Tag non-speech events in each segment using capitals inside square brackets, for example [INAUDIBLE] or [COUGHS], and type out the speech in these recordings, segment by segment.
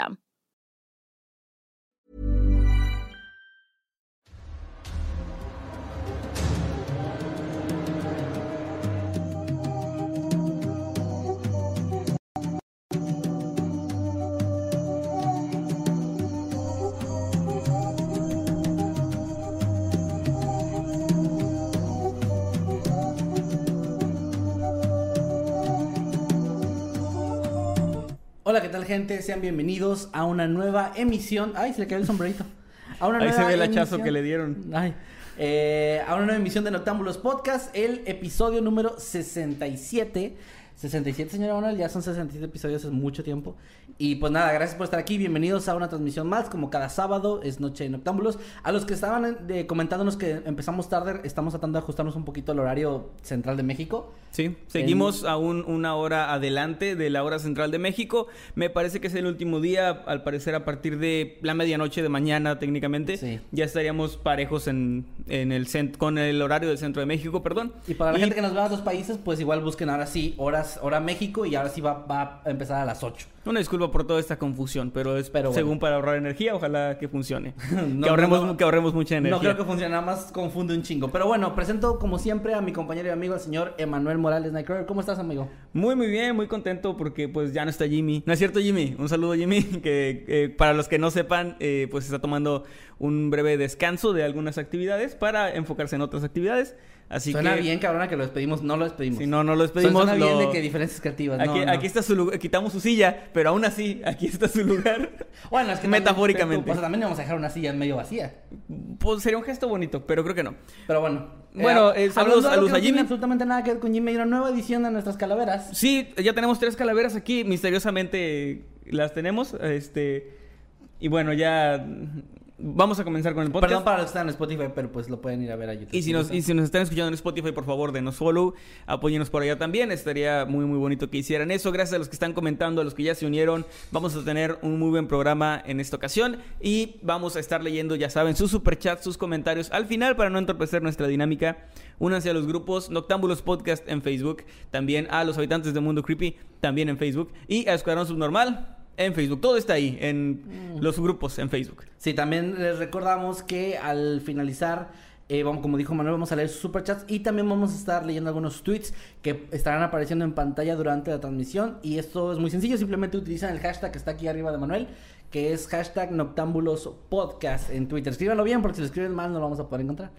system. Hola, ¿qué tal gente? Sean bienvenidos a una nueva emisión. Ay, se le cayó el sombrerito. A una Ahí se ve el hachazo emisión- que le dieron. Ay. Eh, a una nueva emisión de Noctámbulos Podcast, el episodio número 67. 67, señora Manuel, ya son 67 episodios, es mucho tiempo. Y pues nada, gracias por estar aquí. Bienvenidos a una transmisión más, como cada sábado, es Noche de Noctámbulos. A los que estaban eh, comentándonos que empezamos tarde, estamos tratando de ajustarnos un poquito al horario central de México. Sí, seguimos aún una hora adelante de la hora central de México. Me parece que es el último día, al parecer a partir de la medianoche de mañana técnicamente. Sí. Ya estaríamos parejos en, en el cent- con el horario del centro de México, perdón. Y para la gente que nos va a otros países, pues igual busquen ahora sí horas, hora México y ahora sí va, va a empezar a las 8. Una disculpa por toda esta confusión, pero es Pero bueno. según para ahorrar energía, ojalá que funcione. [LAUGHS] No, que, ahorremos, no, no. que ahorremos mucha energía. No creo que funcione, nada más confunde un chingo. Pero bueno, presento como siempre a mi compañero y amigo, el señor Emanuel Morales Nightcrawler. ¿Cómo estás, amigo? Muy, muy bien, muy contento porque pues ya no está Jimmy. ¿No es cierto, Jimmy? Un saludo, Jimmy, [LAUGHS] que eh, para los que no sepan, eh, pues está tomando un breve descanso de algunas actividades para enfocarse en otras actividades. Así Suena que... bien, cabrona, que lo despedimos. No lo despedimos. Si no, no lo despedimos. Suena bien de que diferencias creativas. no, Aquí, no. aquí está su lugar, quitamos su silla, pero aún así, aquí está su lugar. Bueno, es que también- metafóricamente. O sea, también vamos a dejar una silla medio vacía. Pues sería un gesto bonito, pero creo que no. Pero bueno. Bueno, eh, saludos- saludos que no a tiene absolutamente nada que ver con Jimmy. Hay una nueva edición de nuestras calaveras. Sí, ya tenemos tres calaveras aquí, misteriosamente las tenemos, este... Y bueno, ya vamos a comenzar con el podcast. Perdón para los que están en Spotify, pero pues lo pueden ir a ver a YouTube. Y si, nos, y si nos están escuchando en Spotify, por favor, denos follow, apóyenos por allá también. Estaría muy, muy bonito que hicieran eso. Gracias a los que están comentando, a los que ya se unieron. Vamos a tener un muy buen programa en esta ocasión. Y vamos a estar leyendo, ya saben, sus superchats, sus comentarios al final para no entorpecer nuestra dinámica. Únanse a los grupos Noctámbulos Podcast en Facebook, también a los habitantes de Mundo Creepy, también en Facebook, y a Escuadrón Subnormal en Facebook. Todo está ahí, en los grupos en Facebook. Sí, también les recordamos que al finalizar, eh, vamos, como dijo Manuel, vamos a leer sus superchats y también vamos a estar leyendo algunos tweets que estarán apareciendo en pantalla durante la transmisión. Y esto es muy sencillo, simplemente utilizan el hashtag que está aquí arriba de Manuel, que es hashtag Noctámbulos Podcast en Twitter. Escríbanlo bien porque si lo escriben mal no lo vamos a poder encontrar.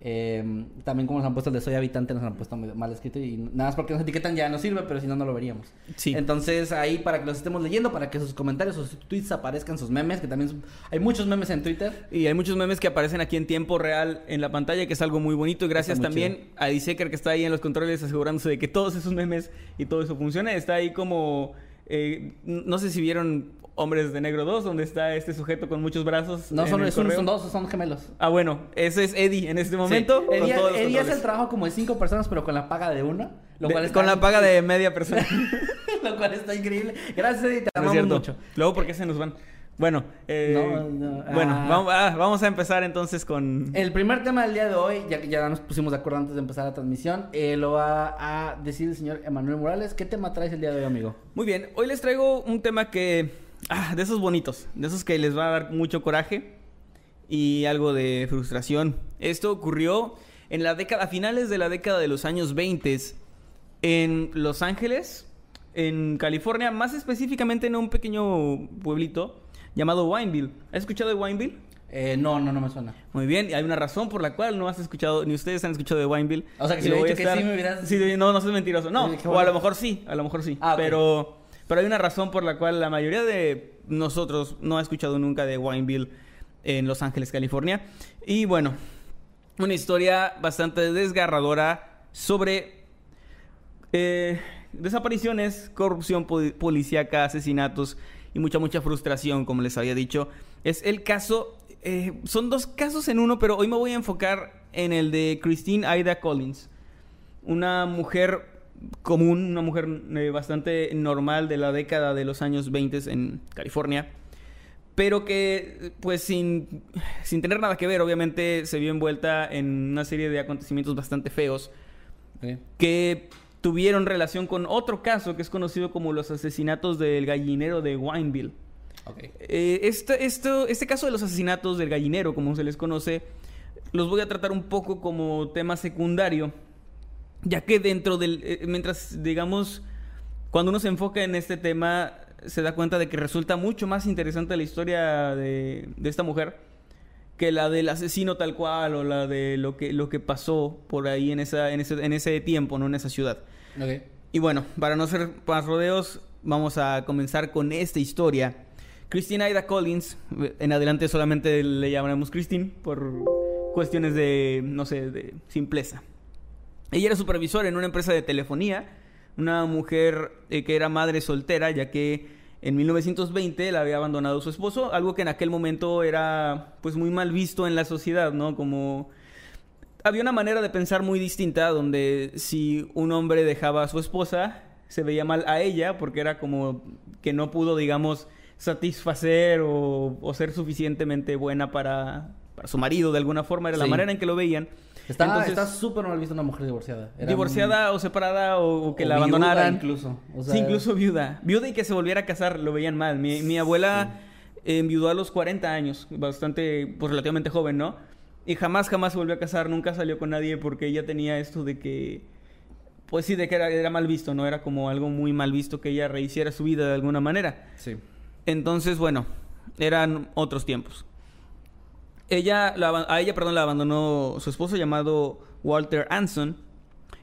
Eh, también como nos han puesto el de soy habitante nos han puesto mal escrito y nada más porque nos etiquetan ya no sirve pero si no no lo veríamos Sí. entonces ahí para que los estemos leyendo para que sus comentarios sus tweets aparezcan sus memes que también hay muchos memes en Twitter Y hay muchos memes que aparecen aquí en tiempo real en la pantalla, que es algo muy bonito. Y gracias también a Diseker que está ahí en los controles asegurándose de que todos esos memes y todo eso funcione. Está ahí como... eh, no sé si vieron Hombres de Negro 2, donde está este sujeto con muchos brazos. no son, son, son dos son gemelos Ah, bueno, ese es Eddie en este momento. Sí. con Eddie, todos Eddie hace el trabajo como de cinco personas pero con la paga de una lo De- cual está con la paga de media persona. [LAUGHS] lo cual está increíble gracias Eddie te amamos mucho Luego, ¿por qué se nos van? Bueno, eh, No, no, bueno ah. vamos, ah, vamos a empezar entonces con... El primer tema del día de hoy, ya que ya nos pusimos de acuerdo antes de empezar la transmisión, eh, lo va a decir el señor Emanuel Morales. ¿Qué tema traes el día de hoy, amigo? Muy bien, hoy les traigo un tema que... Ah, de esos bonitos, de esos que les va a dar mucho coraje y algo de frustración. Esto ocurrió en la década, a finales de la década de los años 20 en Los Ángeles, en California, más específicamente en un pequeño pueblito llamado Wineville. ¿Has escuchado de Wineville? Eh, no, no, no me suena. Muy bien, y hay una razón por la cual no has escuchado, ni ustedes han escuchado de Wineville. O sea, que si lo voy a dicho que sí, me hubieras- Sí, no, no soy mentiroso. No, o a lo mejor sí, a lo mejor sí. Ah, ok. Pero, Pero hay una razón por la cual la mayoría de nosotros no ha escuchado nunca de Wineville en Los Ángeles, California. Y bueno, una historia bastante desgarradora sobre eh, desapariciones, corrupción policíaca, asesinatos y mucha, mucha frustración, como les había dicho. Es el caso, eh, son dos casos en uno, pero hoy me voy a enfocar en el de Christine Aida Collins, una mujer común, una mujer eh, bastante normal de la década de los años 20 en California, pero que pues sin, sin tener nada que ver, obviamente se vio envuelta en una serie de acontecimientos bastante feos que tuvieron relación con otro caso que es conocido como los asesinatos del gallinero de Wineville. Eh, este, este caso de los asesinatos del gallinero, como se les conoce, los voy a tratar un poco como tema secundario, ya que dentro del, eh, mientras digamos, cuando uno se enfoca en este tema, se da cuenta de que resulta mucho más interesante la historia de, de esta mujer que la del asesino tal cual o la de lo que, lo que pasó por ahí en, esa, en, ese, en ese tiempo, ¿no? En esa ciudad. Y bueno, para no ser más rodeos, vamos a comenzar con esta historia. Christine Aida Collins, en adelante solamente le llamaremos Christine por cuestiones de, no sé, de simpleza. Ella era supervisora en una empresa de telefonía, una mujer eh, que era madre soltera, ya que en 1920 la había abandonado su esposo, algo que en aquel momento era pues muy mal visto en la sociedad, ¿no? Como había una manera de pensar muy distinta donde si un hombre dejaba a su esposa, se veía mal a ella porque era como que no pudo, digamos, satisfacer o, ser suficientemente buena para, su marido de alguna forma, era la manera en que lo veían. Está súper mal vista una mujer divorciada. divorciada o separada o, que la abandonaran. incluso. sí, incluso viuda. Viuda y que se volviera a casar lo veían mal. Mi, abuela enviudó a los 40 años, bastante, pues relativamente joven, ¿no? Y jamás, jamás se volvió a casar, nunca salió con nadie porque ella tenía esto de que, pues sí, de que era, era mal visto, ¿no? Era como algo muy mal visto que ella rehiciera su vida de alguna manera. Sí. Entonces, bueno, eran otros tiempos. Ella, a ella, perdón, la abandonó su esposo llamado Walter Anson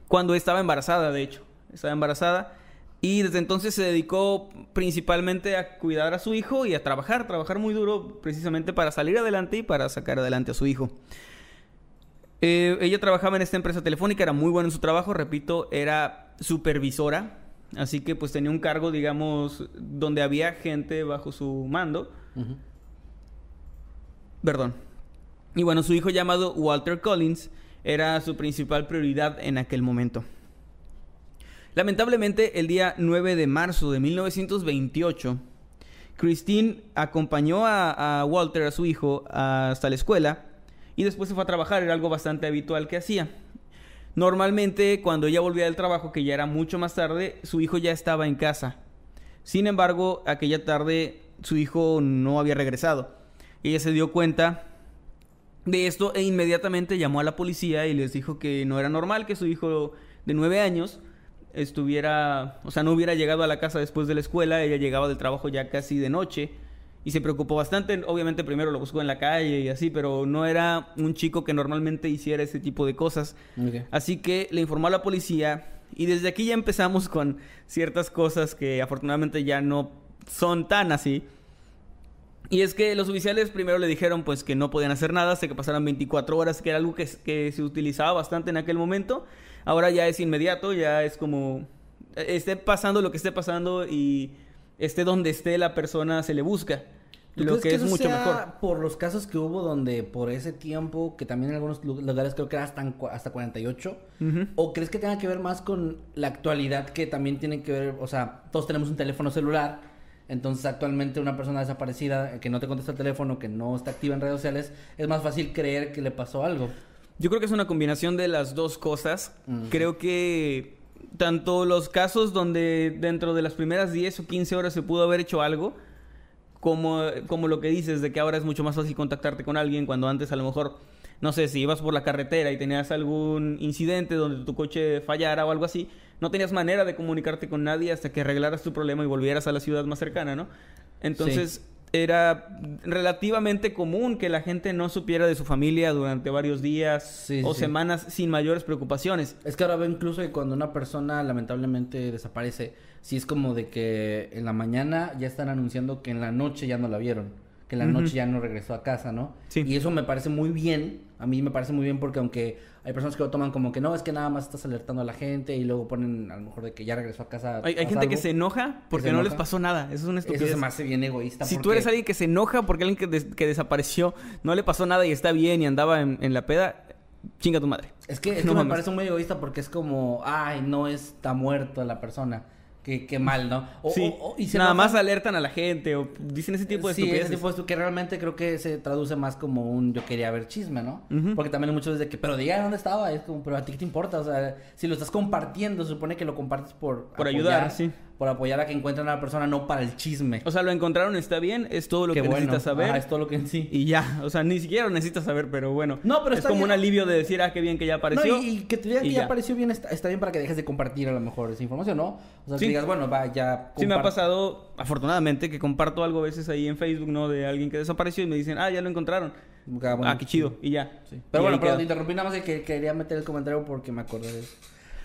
cuando estaba embarazada, de hecho. Estaba embarazada y desde entonces se dedicó principalmente a cuidar a su hijo y a trabajar, trabajar muy duro precisamente para salir adelante y para sacar adelante a su hijo. Eh, ella trabajaba en esta empresa telefónica, era muy buena en su trabajo, repito, era supervisora, así que pues tenía un cargo, digamos, donde había gente bajo su mando. Perdón, y bueno, su hijo llamado Walter Collins era su principal prioridad en aquel momento. Lamentablemente, el día 9 de marzo de 1928, Christine acompañó a, Walter, a su hijo, hasta la escuela y después se fue a trabajar, era algo bastante habitual que hacía. Normalmente, cuando ella volvía del trabajo, que ya era mucho más tarde, su hijo ya estaba en casa. Sin embargo, aquella tarde su hijo no había regresado. Ella se dio cuenta de esto e inmediatamente llamó a la policía y les dijo que no era normal que su hijo de nueve años estuviera, o sea, no hubiera llegado a la casa después de la escuela, ella llegaba del trabajo ya casi de noche y se preocupó bastante, obviamente primero lo buscó en la calle y así, pero no era un chico que normalmente hiciera ese tipo de cosas. Así que le informó a la policía y desde aquí ya empezamos con ciertas cosas que afortunadamente ya no son tan así. Y es que los oficiales primero le dijeron pues que no podían hacer nada hasta que pasaran 24 horas, que era algo que, que se utilizaba bastante en aquel momento. Ahora ya es inmediato, ya es como esté pasando lo que esté pasando y esté donde esté la persona se le busca. Lo que, es mucho mejor. Por los casos que hubo donde por ese tiempo, que también en algunos lugares creo que era hasta, hasta 48, o crees que tenga que ver más con la actualidad que también tiene que ver, o sea, todos tenemos un teléfono celular entonces, actualmente una persona desaparecida que no te contesta el teléfono, que no está activa en redes sociales, es más fácil creer que le pasó algo. Yo creo que es una combinación de las dos cosas. Creo que tanto los casos donde dentro de las primeras 10 o 15 horas se pudo haber hecho algo, como, como lo que dices de que ahora es mucho más fácil contactarte con alguien cuando antes a lo mejor, no sé, si ibas por la carretera y tenías algún incidente donde tu coche fallara o algo así, no tenías manera de comunicarte con nadie hasta que arreglaras tu problema y volvieras a la ciudad más cercana, ¿no? Entonces, era relativamente común que la gente no supiera de su familia durante varios días Sí, o sí. semanas sin mayores preocupaciones. Es que ahora veo incluso que cuando una persona lamentablemente desaparece, sí es como de que en la mañana ya están anunciando que en la noche ya no la vieron, que en la noche ya no regresó a casa, ¿no? Sí. Y eso me parece muy bien, a mí me parece muy bien porque aunque hay personas que lo toman como que no, es que nada más estás alertando a la gente y luego ponen a lo mejor de que ya regresó a casa. Hay, gente que se enoja porque se no les pasó nada. Eso es una Eso estupidez. se me hace bien egoísta. Si tú porque- eres alguien que se enoja porque alguien que, des- que desapareció no le pasó nada y está bien y andaba en, en la peda, chinga tu madre. Es que, es [LAUGHS] No me mames. parece muy egoísta porque es como, ay, no está muerto la persona. Qué, qué mal, ¿no? O- sí. o- o- y se Nada enojan- más alertan a la gente o dicen ese tipo de sí, estupideces. ese tipo de estu- que realmente creo que se traduce más como un yo quería ver chisme, ¿no? Porque también veces de que, pero diga dónde estaba, es como, pero a ti qué te importa, o sea, si lo estás compartiendo, se supone que lo compartes por Por ayudar, sí. Por apoyar a que encuentren a la persona, no para el chisme. O sea, lo encontraron, está bien, es todo lo Qué que bueno. necesitas saber. Ajá, es todo lo que en sí. Y ya, o sea, ni siquiera lo necesitas saber, pero bueno. No, pero es está como bien. un alivio de decir, ah, qué bien que ya apareció. No, y, y que te digan que ya ya. apareció bien, está, está bien para que dejes de compartir a lo mejor esa información, ¿no? O sea, Sí. que digas, bueno, va, ya. Sí me ha pasado, afortunadamente, que comparto algo a veces ahí en Facebook, ¿no? De alguien que desapareció y me dicen, ah, ya lo encontraron. Ah, bueno, ah, qué chido. Y ya. Sí. Y Pero bueno, pero te interrumpí nada más de que quería meter el comentario porque me acordé de. de-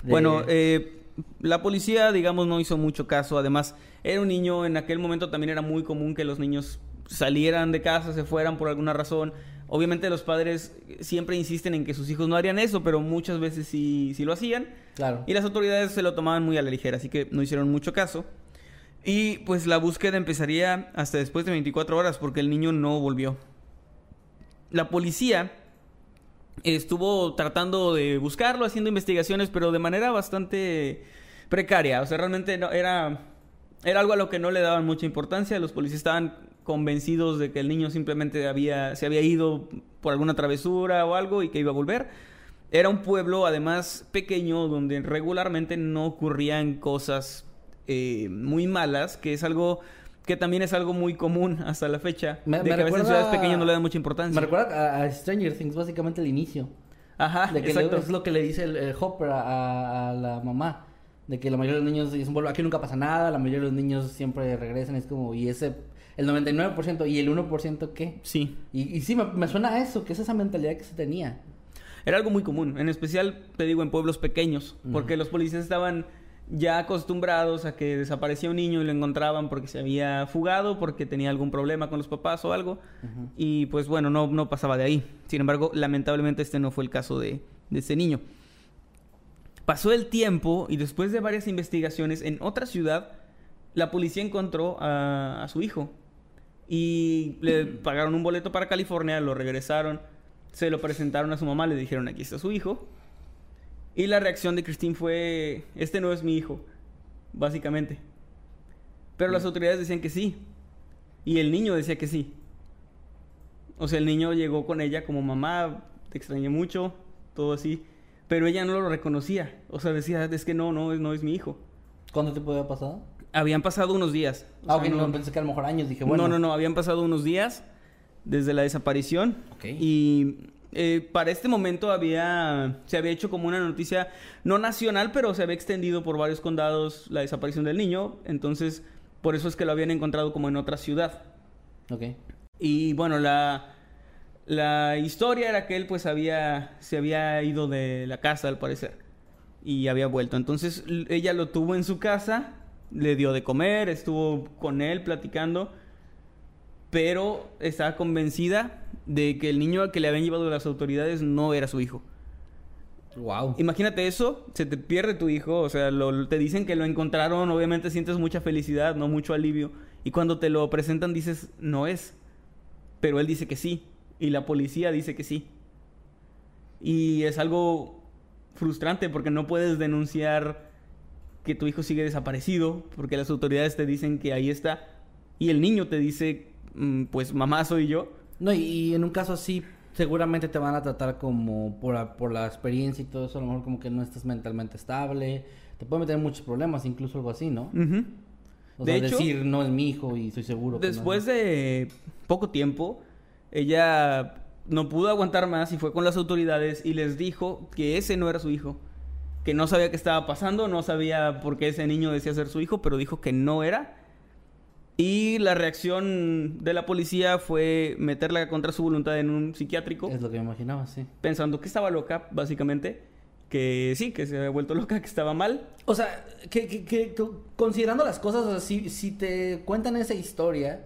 Bueno, eh, la policía, digamos, no hizo mucho caso. Además, era un niño, en aquel momento también era muy común que los niños salieran de casa, se fueran por alguna razón. Obviamente los padres siempre insisten en que sus hijos no harían eso, pero muchas veces sí, sí lo hacían. Claro. Y las autoridades se lo tomaban muy a la ligera, así que no hicieron mucho caso. Y pues la búsqueda empezaría hasta después de 24 horas porque el niño no volvió. La policía estuvo tratando de buscarlo, haciendo investigaciones, pero de manera bastante precaria. O sea, realmente no, era, era algo a lo que no le daban mucha importancia. Los policías estaban convencidos de que el niño simplemente había, se había ido por alguna travesura o algo y que iba a volver. Era un pueblo, además, pequeño, donde regularmente no ocurrían cosas eh, muy malas, que es algo que también es algo muy común hasta la fecha. Me- de me que a veces en ciudades pequeñas no le dan mucha importancia. Me recuerda a, a Stranger Things, básicamente el inicio. Ajá, De que exacto. le- es lo que le dice el, el Hopper a, a- la mamá. De que la mayoría de los niños dicen, bueno, aquí nunca pasa nada, la mayoría de los niños siempre regresan. Es como, y ese, el 99% y el 1% qué. Sí. Y, y sí, me, me suena a eso, que es esa mentalidad que se tenía. Era algo muy común, en especial, te digo, en pueblos pequeños, porque los policías estaban ya acostumbrados a que desaparecía un niño y lo encontraban porque se había fugado, porque tenía algún problema con los papás o algo, y pues bueno, no, no pasaba de ahí. Sin embargo, lamentablemente este no fue el caso de, de este niño. Pasó el tiempo y después de varias investigaciones en otra ciudad, la policía encontró a, a su hijo y le [CLEARS THROAT] pagaron un boleto para California, lo regresaron, se lo presentaron a su mamá, le dijeron aquí está su hijo. Y la reacción de Christine fue, este no es mi hijo, básicamente. Pero las autoridades decían que sí. Y el niño decía que sí. O sea, el niño llegó con ella como mamá, te extrañé mucho, todo así. Pero ella no lo reconocía. O sea, decía, es que no, no, no es mi hijo. ¿Cuánto tiempo había pasado? Habían pasado unos días. Ah, sea, ok, no, pensé que a lo mejor años. Dije, bueno. no, no, no, habían pasado unos días desde la desaparición. Ok. Y eh, para este momento había, se había hecho como una noticia, no nacional, pero se había extendido por varios condados la desaparición del niño. Entonces, por eso es que lo habían encontrado como en otra ciudad. Ok. Y bueno, la, la historia era que él pues había, se había ido de la casa al parecer y había vuelto. Entonces ella lo tuvo en su casa, le dio de comer, estuvo con él platicando, pero estaba convencida de que el niño al que le habían llevado las autoridades no era su hijo. Wow. Imagínate eso, se te pierde tu hijo, o sea, lo, te dicen que lo encontraron, obviamente sientes mucha felicidad, no mucho alivio, y cuando te lo presentan dices, no es, pero él dice que sí, y la policía dice que sí. Y es algo frustrante porque no puedes denunciar que tu hijo sigue desaparecido, porque las autoridades te dicen que ahí está, y el niño te dice, "Mm, pues mamá soy yo. No, y, y en un caso así, seguramente te van a tratar como por la, por la experiencia y todo eso, a lo mejor como que no estás mentalmente estable, te puede meter en muchos problemas, incluso algo así, ¿no? O De sea, hecho- decir no es mi hijo y estoy seguro. que no Después es". de poco tiempo, ella no pudo aguantar más y fue con las autoridades y les dijo que ese no era su hijo. Que no sabía qué estaba pasando, no sabía por qué ese niño decía ser su hijo, pero dijo que no era. Y la reacción de la policía fue meterla contra su voluntad en un psiquiátrico, Es lo que me imaginaba, sí. pensando que estaba loca, básicamente. Que sí, que se había vuelto [LAUGHS] loca, que estaba mal. O sea, que, que- que- considerando las cosas, o sea, si, si te cuentan esa historia,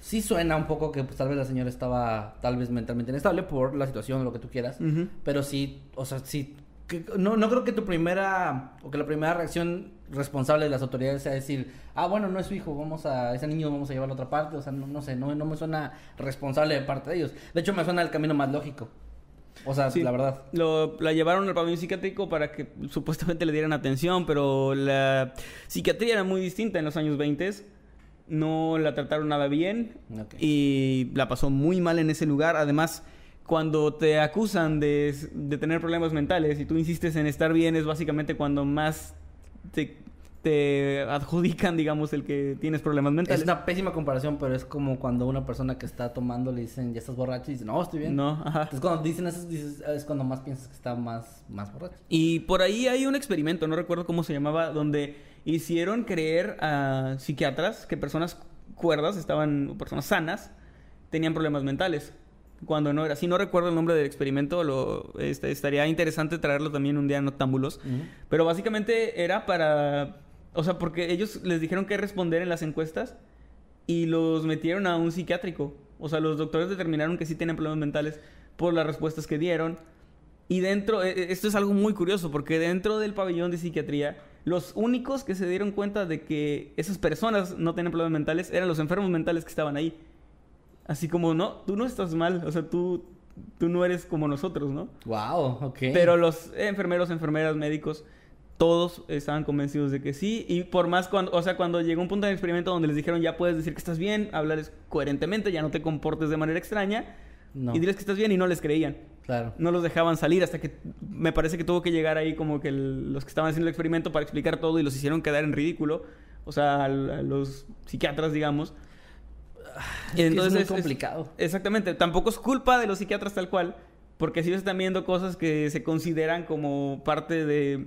sí suena un poco que pues, tal vez la señora estaba tal vez mentalmente inestable por la situación o lo que tú quieras. Ujú. Pero sí, o sea, sí. Que- no, no creo que tu primera, o que la primera reacción responsable de las autoridades sea decir, ah, bueno, no es su hijo, vamos a, ese niño vamos a llevarlo a otra parte. O sea, no, no sé, no, no me suena responsable de parte de ellos. De hecho, me suena el camino más lógico. O sea, Sí. la verdad. Lo, la llevaron al pabellón psiquiátrico para que [LAUGHS] supuestamente le dieran atención, pero la psiquiatría era muy distinta en los años 20. No la trataron nada bien y la pasó muy mal en ese lugar. Además, cuando te acusan de, de tener problemas mentales y tú insistes en estar bien, es básicamente cuando más te, te adjudican, digamos, el que tienes problemas mentales. Es una pésima comparación, pero es como cuando una persona que está tomando le dicen, ya estás borracho, y dice, no, estoy bien. No, ajá. Entonces cuando dicen eso, dices, es cuando más piensas que está más, más borracho. Y por ahí hay un experimento, no recuerdo cómo se llamaba, donde hicieron creer a psiquiatras que personas cuerdas estaban, personas sanas, tenían problemas mentales. Cuando no era así, no recuerdo el nombre del experimento, lo, este, estaría interesante traerlo también un día en Noctámbulos. Pero básicamente era para. O sea, porque ellos les dijeron qué responder en las encuestas y los metieron a un psiquiátrico. O sea, los doctores determinaron que sí tienen problemas mentales por las respuestas que dieron. Y dentro, eh, eh, esto es algo muy curioso, porque dentro del pabellón de psiquiatría, los únicos que se dieron cuenta de que esas personas no tenían problemas mentales eran los enfermos mentales que estaban ahí. Así como, no, tú no estás mal, o sea, tú, tú no eres como nosotros, ¿no? Wow, ok. Pero los enfermeros, enfermeras, médicos, todos estaban convencidos de que sí. Y por más cuando, o sea, cuando llegó un punto del experimento donde les dijeron ya puedes decir que estás bien, hablar coherentemente, ya no te comportes de manera extraña. No. Y diles que estás bien y no les creían. Claro. No los dejaban salir hasta que me parece que tuvo que llegar ahí como que el- los que estaban haciendo el experimento para explicar todo y los hicieron quedar en ridículo. O sea, al- a, los psiquiatras, digamos. [SIGHS] Es que es muy complicado. exactamente. Tampoco es culpa de los psiquiatras tal cual. Porque si ellos están viendo cosas que se consideran como parte de,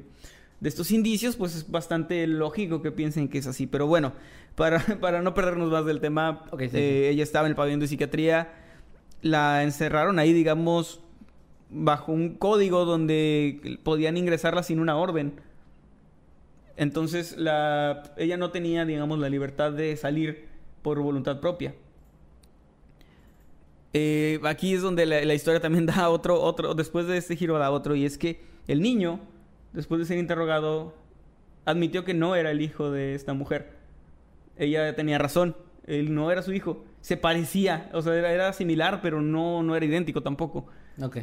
de estos indicios, pues es bastante lógico que piensen que es así. Pero bueno, para, [LAUGHS] para no perdernos más del tema, sí, eh, ella estaba en el pabellón de psiquiatría. La encerraron ahí, digamos, bajo un código donde podían ingresarla sin una orden. Entonces, la, ella no tenía, digamos, la libertad de salir por voluntad propia. Eh, aquí es donde la, la historia también [LAUGHS] da otro, otro, después de este giro da otro, y es que el niño, después de ser interrogado, admitió que no era el hijo de esta mujer. Ella tenía razón, él no era su hijo, se parecía, o sea, era, era similar, pero no, no era idéntico tampoco. Ok.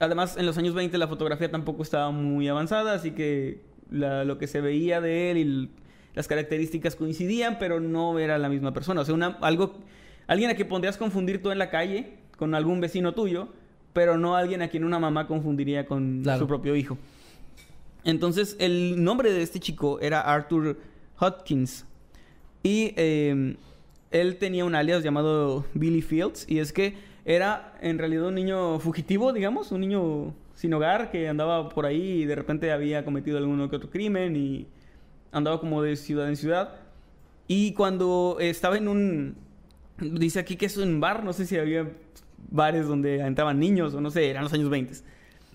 Además, en los años 20 la fotografía tampoco estaba muy avanzada, así que la- lo que se veía de él y las características coincidían, pero no era la misma persona. O sea, una, algo, alguien a quien pondrías confundir tú en la calle con algún vecino tuyo, pero no alguien a quien una mamá confundiría con Claro. su propio hijo. Entonces, el nombre de este chico era Arthur Hodkins. Y eh, él tenía un alias llamado Billy Fields. Y es que era en realidad un niño fugitivo, digamos, un niño sin hogar que andaba por ahí y de repente había cometido alguno que otro crimen y andaba como de ciudad en ciudad. Y cuando estaba en un... Dice aquí que es un bar, no sé si había bares donde entraban niños o no sé, eran los años 20.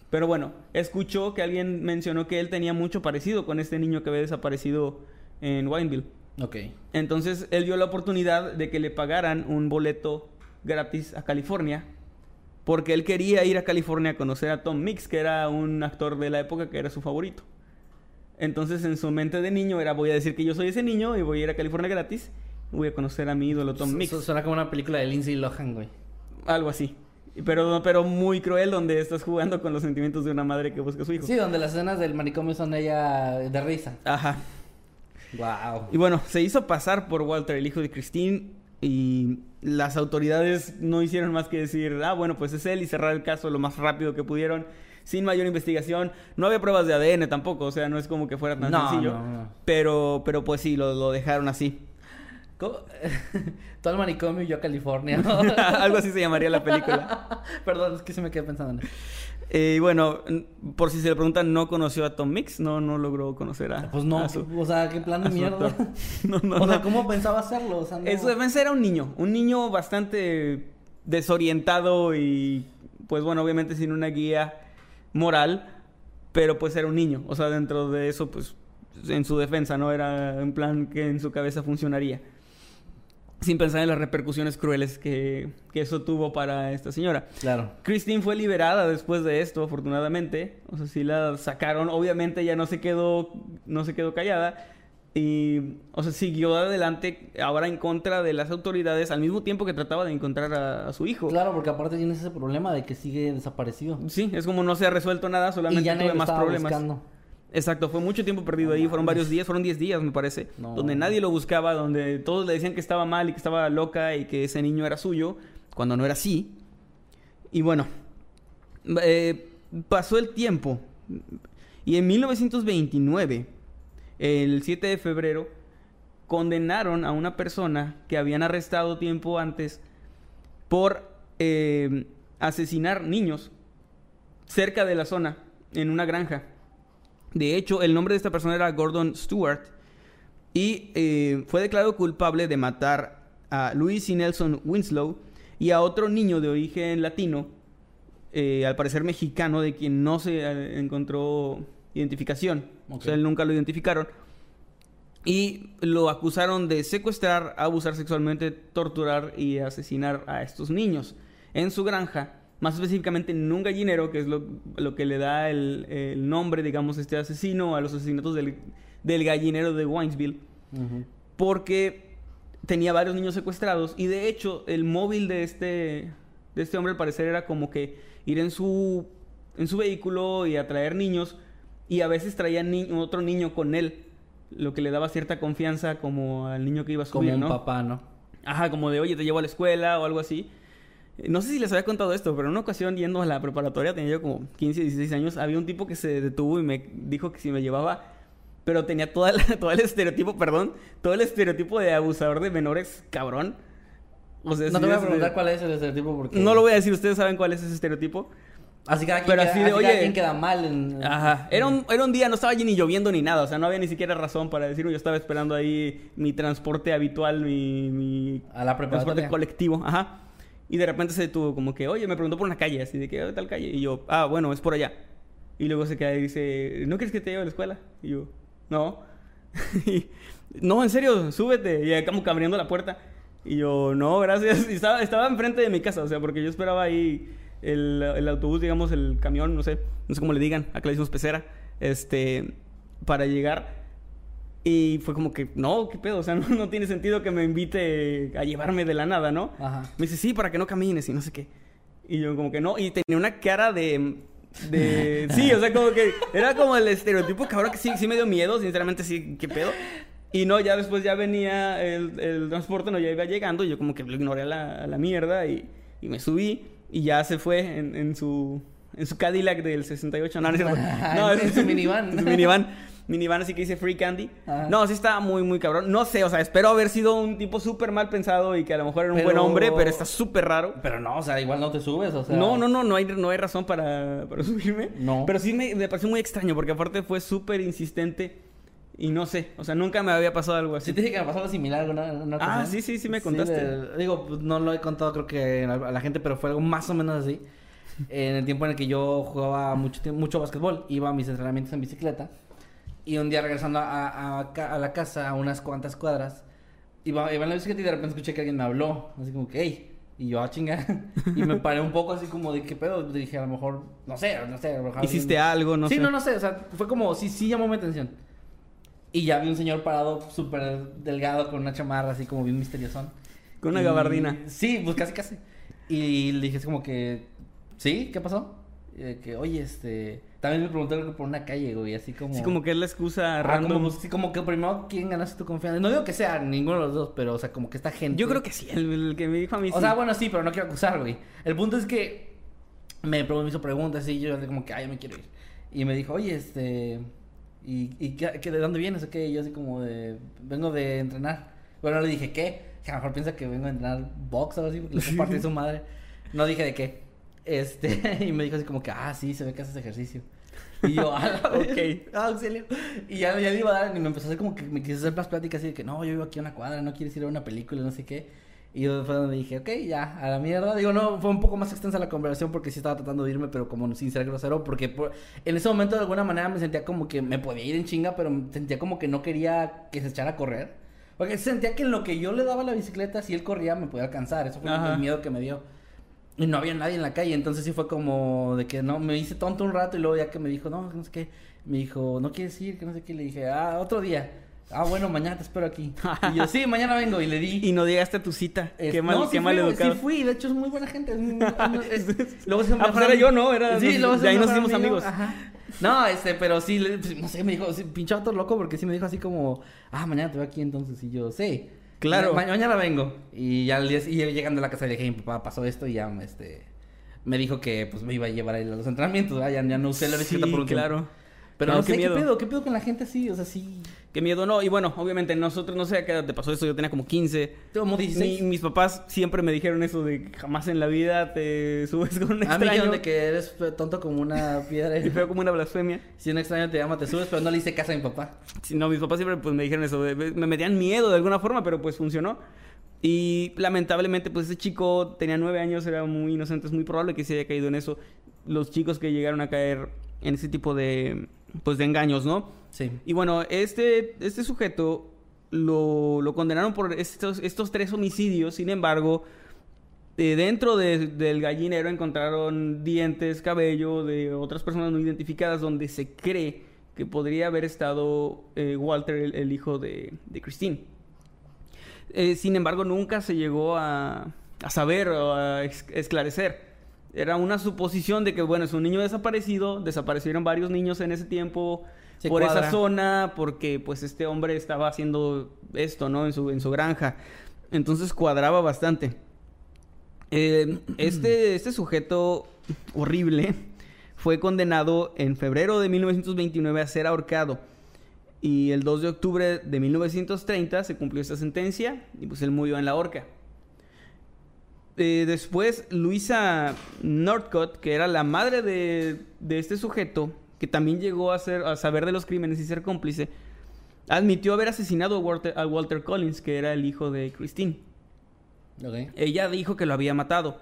Pero bueno, escuchó que alguien mencionó que él tenía mucho parecido con este niño que había desaparecido en Wineville. Ok. Entonces él dio la oportunidad de que le pagaran un boleto gratis a California. Porque él quería ir a California a conocer a Tom Mix, que era un actor de la época que era su favorito. Entonces en su mente de niño era voy a decir que yo soy ese niño y voy a ir a California gratis. Voy a conocer a mi ídolo Tom Mix. su- Suena como una película de Lindsay Lohan, güey. Algo así. Pero, pero muy cruel donde estás jugando con los sentimientos de una madre que busca a su hijo. Sí, donde las escenas del manicomio son ella de risa. Ajá. Wow. Y bueno, se hizo pasar por Walter, el hijo de Christine, y las autoridades no hicieron más que decir, ah, bueno, pues es él, y cerrar el caso lo más rápido que pudieron, sin mayor investigación. No había pruebas de ADN tampoco, o sea, no es como que fuera tan No, sencillo. no, no. Pero, pero pues sí, lo, lo dejaron así. ¿Cómo? [LAUGHS] Todo el manicomio y yo a California. [LAUGHS] Algo así se llamaría la película. [LAUGHS] Perdón, es que se me quedé pensando en eso. Eh, y bueno, por si se le preguntan, ¿no conoció a Tom Mix? No, no logró conocer a. Pues no, a su- o sea, qué plan de mierda. [LAUGHS] No, no, o sea. ¿cómo pensaba hacerlo? O sea, no... En su defensa era un niño, un niño bastante desorientado y pues bueno, obviamente sin una guía moral, pero pues era un niño, o sea, dentro de eso pues en su defensa no era un plan que en su cabeza funcionaría. Sin pensar en las repercusiones crueles que, que eso tuvo para esta señora. Claro. Christine fue liberada después de esto, afortunadamente. O sea, sí la sacaron. Obviamente ya no se quedó, no se quedó callada. Y, o sea, siguió adelante ahora en contra de las autoridades al mismo tiempo que trataba de encontrar a, a su hijo. Claro, porque aparte tienes ese problema de que sigue desaparecido. Sí, es como no se ha resuelto nada, solamente tuve más problemas. buscando. Exacto, fue mucho tiempo perdido ahí, fueron varios días, fueron 10 días me parece, No. donde nadie lo buscaba, donde todos le decían que estaba mal y que estaba loca y que ese niño era suyo, cuando no era así. Y bueno, eh, pasó el tiempo y en 1929, el 7 de febrero, condenaron a una persona que habían arrestado tiempo antes por eh, asesinar niños cerca de la zona, en una granja. De hecho, el nombre de esta persona era Gordon Stewart y eh, fue declarado culpable de matar a Luis y Nelson Winslow y a otro niño de origen latino, eh, al parecer mexicano, de quien no se eh, encontró identificación. O Ok. sea, él nunca lo identificaron. Y lo acusaron de secuestrar, abusar sexualmente, torturar y asesinar a estos niños en su granja, más específicamente en un gallinero, que es lo, lo que le da el, el nombre, digamos, este asesino a los asesinatos del, del gallinero de Winesville, porque tenía varios niños secuestrados y de hecho el móvil de este, de este hombre al parecer era como que ir en su, en su vehículo y atraer niños y a veces traía ni- otro niño con él, lo que le daba cierta confianza como al niño que iba a Como subir, un ¿no? papá, ¿no? Ajá, como de, oye, te llevo a la escuela o algo así. No sé si les había contado esto, pero en una ocasión yendo a la preparatoria, tenía yo como 15, 16 años, había un tipo que se detuvo y me dijo que si me llevaba, pero tenía toda la- [LAUGHS] todo el estereotipo, perdón, todo el estereotipo de abusador de menores, cabrón. O sea, No te voy a preguntar cuál es el estereotipo porque... No lo voy a decir, ustedes saben cuál es ese estereotipo. Así quien, Pero queda, así de, oye- quien queda mal en... Ajá. Era un, era un día, no estaba allí ni lloviendo ni nada. O sea, no había ni siquiera razón para decirlo. Yo estaba esperando ahí mi transporte habitual, mi, mi A la transporte preparatoria. colectivo. Ajá. Y de repente se detuvo como que, oye, me preguntó por una calle, así de que, "¿Dónde tal calle? Y yo, ah, bueno, es por allá. Y luego se queda y dice, ¿no quieres que te lleve a la escuela? Y yo, no. [LAUGHS] Y, no, en serio, súbete. Y como abriendo la puerta. Y yo, no, gracias. [LAUGHS] Y estaba, estaba enfrente de mi casa, o sea, porque yo esperaba ahí el, el autobús, digamos, el camión, no sé, no sé cómo le digan, acá le decimos pecera, este, para llegar. Y fue como que, no, qué pedo, o sea, [LAUGHS] no, no tiene sentido que me invite a llevarme de la nada, ¿no? Ajá. Me dice, sí, para que no camines y no sé qué. Y yo como que no, y tenía una cara de... de [LAUGHS] sí, o sea, como que era como el estereotipo que ahora que sí, sí me dio miedo, sinceramente sí, qué pedo. Y no, ya después ya venía el, el transporte, no, ya iba llegando, y yo como que lo ignoré a la, a la mierda y, y me subí y ya se fue en, en su en su Cadillac del 68, no, no, es [LAUGHS] En su minivan. en su minivan. Minivan así que dice Free Candy. Ajá. No, sí estaba muy, muy cabrón. No sé, o sea, espero haber sido un tipo súper mal pensado y que a lo mejor era un Pero- buen hombre, pero está súper raro. Pero no, o sea, igual no te subes, o sea... No, no, no, no hay, no hay razón para, para [LAUGHS] subirme. No. Pero sí me, me pareció muy extraño porque aparte fue súper insistente y no sé, o sea, nunca me había pasado algo así. Sí te dije que me pasó algo similar una, una Ah, ocasión. sí, sí, sí me contaste. digo, pues, no lo he contado creo que a la gente, pero fue algo más o menos así. En el tiempo en el que yo jugaba mucho, mucho básquetbol, iba a mis entrenamientos en bicicleta. Y un día regresando a, la casa, a unas cuantas cuadras, iba, iba en la bicicleta y de repente escuché que alguien me habló. Así como que, hey. Y yo, ah, chinga. [LAUGHS] Y me paré un poco así como de, ¿qué pedo? Dije, a lo mejor, no sé, no sé. A lo mejor Hiciste alguien- algo, no sí, sé. no, no sé. O sea, fue como, sí, sí llamó mi atención. Y ya vi un señor parado súper delgado con una chamarra así como bien misteriosón. Con una Y- gabardina. Sí, pues casi casi. Y le dije así como que, ¿sí? ¿Qué pasó? Y de que, oye, este... También me preguntó algo por una calle, güey, así como... Así como que es la excusa Ah, random. como, sí, como que primero, ¿quién ganaste tu confianza? No digo que sea ninguno de los dos, pero, o sea, como que esta gente... Yo creo que sí, el, el que me dijo a mí O sí. sea, bueno, sí, pero no quiero acusar, güey. El punto es que me, me hizo preguntas y yo así como que, ay, ya me quiero ir. Y me dijo, oye, este... ¿Y, y qué, qué- de dónde vienes o qué? Yo así como de... Vengo de entrenar. Bueno, le dije, ¿qué? Que [LAUGHS] a lo mejor piensa que vengo a entrenar box o algo así, porque le [LAUGHS] compartí su madre. No dije de qué. Este, [LAUGHS] y me dijo así como que, ah, sí, se ve que haces ejercicio. Y yo, [LAUGHS] ah, Ok. ah, [LAUGHS] auxilio. Y ya, ya le iba a dar, y me empezó a hacer como que me quiso hacer más pláticas así de que, no, yo vivo aquí a una cuadra, no quieres ir a una película, no sé qué. Y yo fue donde dije, ok, ya, a la mierda. Digo, no, fue un poco más extensa la conversación porque sí estaba tratando de irme, pero como sin ser grosero, porque por- en ese momento de alguna manera me sentía como que me podía ir en chinga, pero sentía como que no quería que se echara a correr. Porque sentía que en lo que yo le daba la bicicleta, si él corría, me podía alcanzar. Eso fue Ajá. el miedo que me dio. Y no había nadie en la calle, entonces sí fue como de que no, me hice tonto un rato y luego ya que me dijo, no, no sé qué, me dijo, no quieres ir, que no sé qué, le dije, ah, otro día. Ah, bueno, mañana te espero aquí. Y yo, sí, mañana vengo y le di. [LAUGHS] Y no llegaste a tu cita. Es- qué mal, no, sí qué mal fui, educado. Sí fui, de hecho es muy buena gente. es muy- [LAUGHS] es- luego se Ah, pues era yo, ¿no? Era- sí, luego se de ahí me nos hicimos amigo, amigos. Ajá. No, este, pero sí, le- pues, no sé, me dijo, sí, pinche vato loco porque sí me dijo así como, ah, mañana te veo aquí entonces. Y yo, sí. Claro. Ma- mañana vengo. Y ya al día, y llegando a la casa le dije, mi papá pasó esto y ya, este, me dijo que pues me iba a llevar a los entrenamientos, ¿verdad? ya, ya no usé la bicicleta Sí, por un tiempo. Pero No, no, qué miedo. qué pedo, qué pedo con la gente así, o sea, sí. Qué miedo, no. Y bueno, obviamente nosotros, no sé a qué edad te pasó eso, yo tenía como 15. Como Mi- 16. mis papás siempre me dijeron eso de que jamás en la vida te subes con un A mí extraño. dijeron de que eres tonto como una piedra. [LAUGHS] Y feo como una blasfemia. Si un extraño te llama, te subes, pero no le hice caso a mi papá. Sí, no, mis papás siempre pues me dijeron eso, de- me metían miedo de alguna forma, pero pues funcionó. Y lamentablemente pues ese chico tenía nueve años, era muy inocente, es muy probable que se haya caído en eso. Los chicos que llegaron a caer en ese tipo de pues de engaños, ¿no? Sí. Y bueno, este, este sujeto lo, lo condenaron por estos, estos tres homicidios, sin embargo, eh, dentro de- del gallinero encontraron dientes, cabello de otras personas no identificadas donde se cree que podría haber estado eh, Walter, el, el hijo de, de Christine. Eh, sin embargo, nunca se llegó a, a saber o a esclarecer. Era una suposición de que, bueno, es un niño desaparecido, desaparecieron varios niños en ese tiempo Se por esa zona, porque pues este hombre estaba haciendo esto, ¿no? En su, en su granja. Entonces cuadraba bastante. Eh, [CLEARS THROAT] este, este sujeto horrible fue condenado en febrero de 1929 a ser ahorcado. Y el 2 de octubre de 1930 se cumplió esta sentencia y pues él murió en la horca. Eh, después, Luisa Northcott, que era la madre de, de este sujeto, que también llegó a, ser, a saber de los crímenes y ser cómplice, admitió haber asesinado a Walter, a Walter Collins, que era el hijo de Christine. Ok. Ella dijo que lo había matado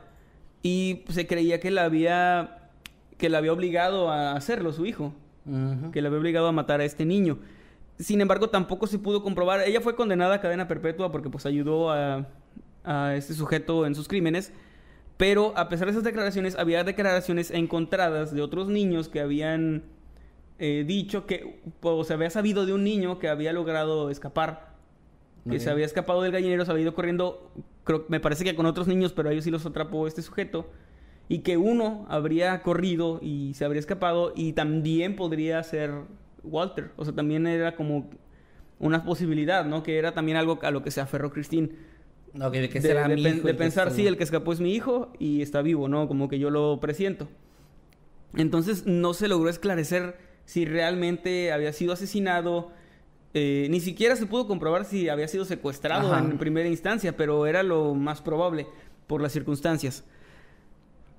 y se creía que la había que la había obligado a hacerlo su hijo, que la había obligado a matar a este niño. Sin embargo, tampoco se pudo comprobar. Ella fue condenada a cadena perpetua porque pues ayudó a, a este sujeto en sus crímenes. Pero a pesar de esas declaraciones, había declaraciones encontradas de otros niños que habían eh, dicho que, o se había sabido de un niño que había logrado escapar que se había escapado del gallinero, se había ido corriendo, creo, me parece que con otros niños, pero a ellos sí los atrapó este sujeto, y que uno habría corrido y se habría escapado, y también podría ser Walter, o sea, también era como una posibilidad, ¿no? Que era también algo a lo que se aferró Christine. De que de, será de mi pen- hijo de el que pensar, sí, el que escapó es mi hijo y está vivo, ¿no? Como que yo lo presiento. Entonces no se logró esclarecer si realmente había sido asesinado. eh, ni siquiera se pudo comprobar si había sido secuestrado Ajá. en primera instancia, pero era lo más probable por las circunstancias.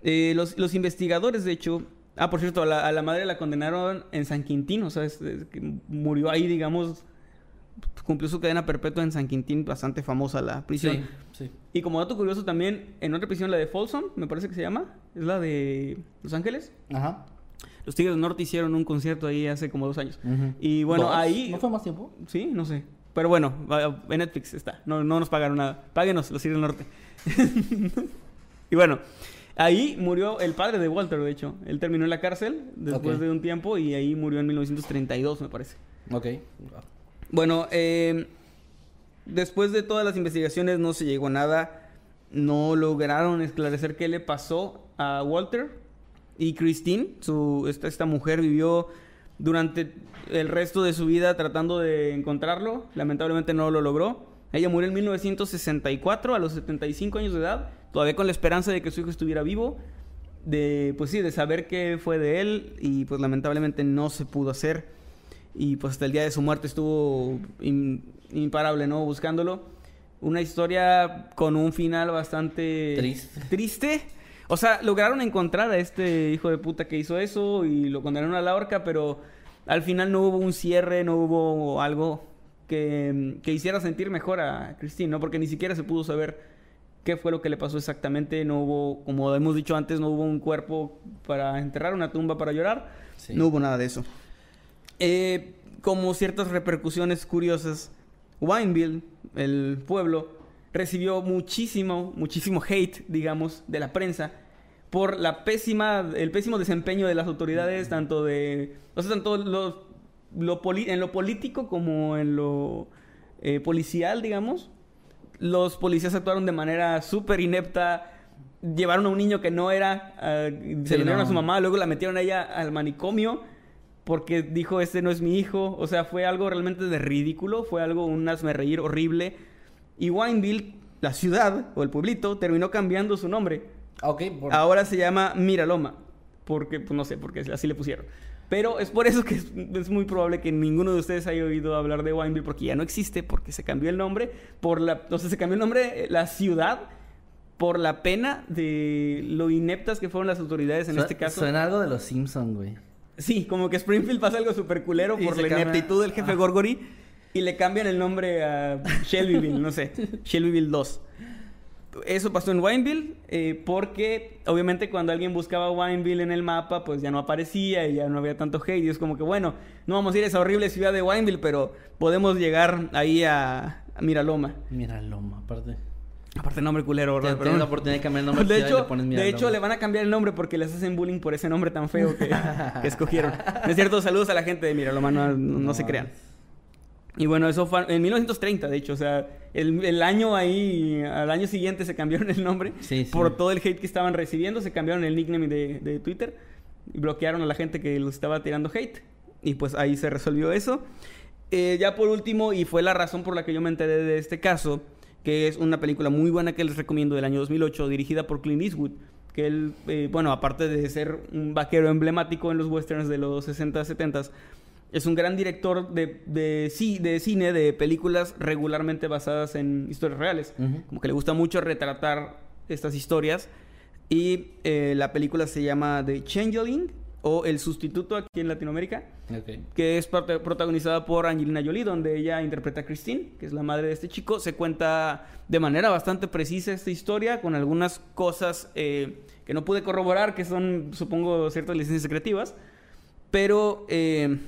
Eh, los, los investigadores, de hecho, ah, por cierto, a la, a la madre la condenaron en San Quintín, o sea, es- es murió ahí, digamos, cumplió su cadena perpetua en San Quintín, bastante famosa la prisión. Sí, sí. Y como dato curioso también, en otra prisión, la de Folsom, me parece que se llama, es la de Los Ángeles. Ajá. Los Tigres del Norte hicieron un concierto ahí hace como dos años. Y bueno, ¿Dos? ahí... ¿No fue más tiempo? Sí, no sé. Pero bueno, en Netflix está. No, no nos pagaron nada. Páguenos, los Tigres del Norte. [LAUGHS] y bueno, ahí murió el padre de Walter, de hecho. Él terminó en la cárcel después de un tiempo y ahí murió en 1932, me parece. Ok. Bueno, eh, después de todas las investigaciones no se llegó a nada. No lograron esclarecer qué le pasó a Walter. Y Christine, su, esta, esta mujer, vivió durante el resto de su vida tratando de encontrarlo. Lamentablemente no lo logró. Ella murió en 1964 a los 75 años de edad, todavía con la esperanza de que su hijo estuviera vivo. De, pues sí, de saber qué fue de él y pues lamentablemente no se pudo hacer y pues hasta el día de su muerte estuvo im- imparable, ¿no? Buscándolo. una historia con un final bastante Triste. triste. O sea, lograron encontrar a este hijo de puta que hizo eso y lo condenaron a la horca, pero al final no hubo un cierre, no hubo algo que, que hiciera sentir mejor a Christine, ¿no? Porque ni siquiera se pudo saber qué fue lo que le pasó exactamente. No hubo, como hemos dicho antes, no hubo un cuerpo para enterrar, una tumba para llorar. Sí. No hubo nada de eso. Eh, como ciertas repercusiones curiosas, Wineville, el pueblo, recibió muchísimo, muchísimo hate, digamos, de la prensa por la pésima, el pésimo desempeño de las autoridades, tanto de, o sea, tanto lo, lo poli- en lo político como en lo eh, policial, digamos. Los policías actuaron de manera súper inepta. Llevaron a un niño que no era, ah, se Sí, lo dieron no. a su mamá, luego la metieron a ella al manicomio porque dijo, este no es mi hijo. O sea, fue algo realmente de ridículo, fue algo, un hazme reír horrible. Y Wineville, la ciudad o el pueblito, terminó cambiando su nombre. Ok, por... Ahora se llama Miraloma, porque, pues no sé, porque así le pusieron. Pero es por eso que es, es muy probable que ninguno de ustedes haya oído hablar de Wineville, porque ya no existe, porque se cambió el nombre, por la, o sea, se cambió el nombre, eh, la ciudad, por la pena de lo ineptas que fueron las autoridades en este caso. Suena algo de los Simpsons, güey. Sí, como que Springfield pasa algo súper culero por la cambia- ineptitud del jefe Ah. Gorgory y le cambian el nombre a Shelbyville, no sé, [LAUGHS] Shelbyville 2. Eso pasó en Wineville eh, porque obviamente cuando alguien buscaba Wineville en el mapa pues ya no aparecía y ya no había tanto hate y es como que bueno, no vamos a ir a esa horrible ciudad de Wineville pero podemos llegar ahí a, a Miraloma. Mira, Loma, aparte. Aparte nombre culero, ¿verdad? Pero la oportunidad de cambiar el nombre De hecho, le de hecho le van a cambiar el nombre porque les hacen bullying por ese nombre tan feo que, [LAUGHS] que escogieron. Es cierto, saludos a la gente de Miraloma, no, no, no se crean. Y bueno, eso fue en 1930, de hecho, o sea, el, el año ahí, al año siguiente se cambiaron el nombre Sí, sí. por todo el hate que estaban recibiendo, se cambiaron el nickname de, de Twitter y bloquearon a la gente que los estaba tirando hate. Y pues ahí se resolvió eso. Eh, ya por último, y fue la razón por la que yo me enteré de este caso, que es una película muy buena que les recomiendo del año 2008, dirigida por Clint Eastwood, que él, eh, bueno, aparte de ser un vaquero emblemático en los westerns de los 60, 70, es un gran director de, de, de cine, de películas regularmente basadas en historias reales. Como que le gusta mucho retratar estas historias. Y eh, la película se llama The Changeling o El Sustituto aquí en Latinoamérica que es protagonizada por Angelina Jolie, donde ella interpreta a Christine, que es la madre de este chico. Se cuenta de manera bastante precisa esta historia, con algunas cosas eh, que no pude corroborar, que son, supongo, ciertas licencias secretivas. Pero eh,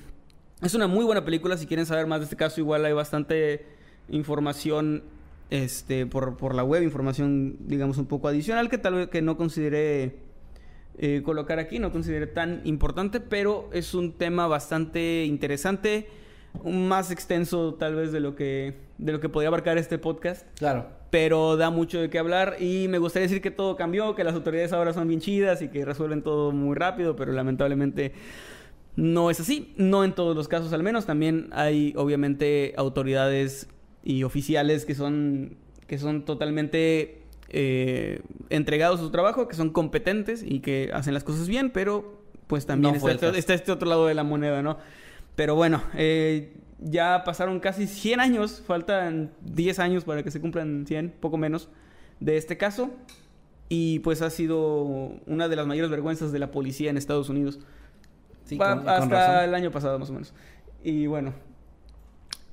es una muy buena película. Si quieren saber más de este caso, igual hay bastante información este, por, por la web, información, digamos, un poco adicional que tal vez que no consideré eh, colocar aquí, no consideré tan importante, pero es un tema bastante interesante, más extenso tal vez de lo que, de lo que podría abarcar este podcast, Claro. pero da mucho de qué hablar y me gustaría decir que todo cambió, que las autoridades ahora son bien chidas y que resuelven todo muy rápido, pero lamentablemente no es así, no en todos los casos al menos, también hay obviamente autoridades y oficiales que son, que son totalmente eh, entregados a su trabajo, que son competentes y que hacen las cosas bien, pero pues también No está, este, está este otro lado de la moneda, ¿no? Pero bueno, eh, ya pasaron casi 100 años, faltan 10 años para que se cumplan 100, poco menos, de este caso. Y pues ha sido una de las mayores vergüenzas de la policía en Estados Unidos. Sí, Va- con- con hasta razón. el año pasado más o menos. Y bueno,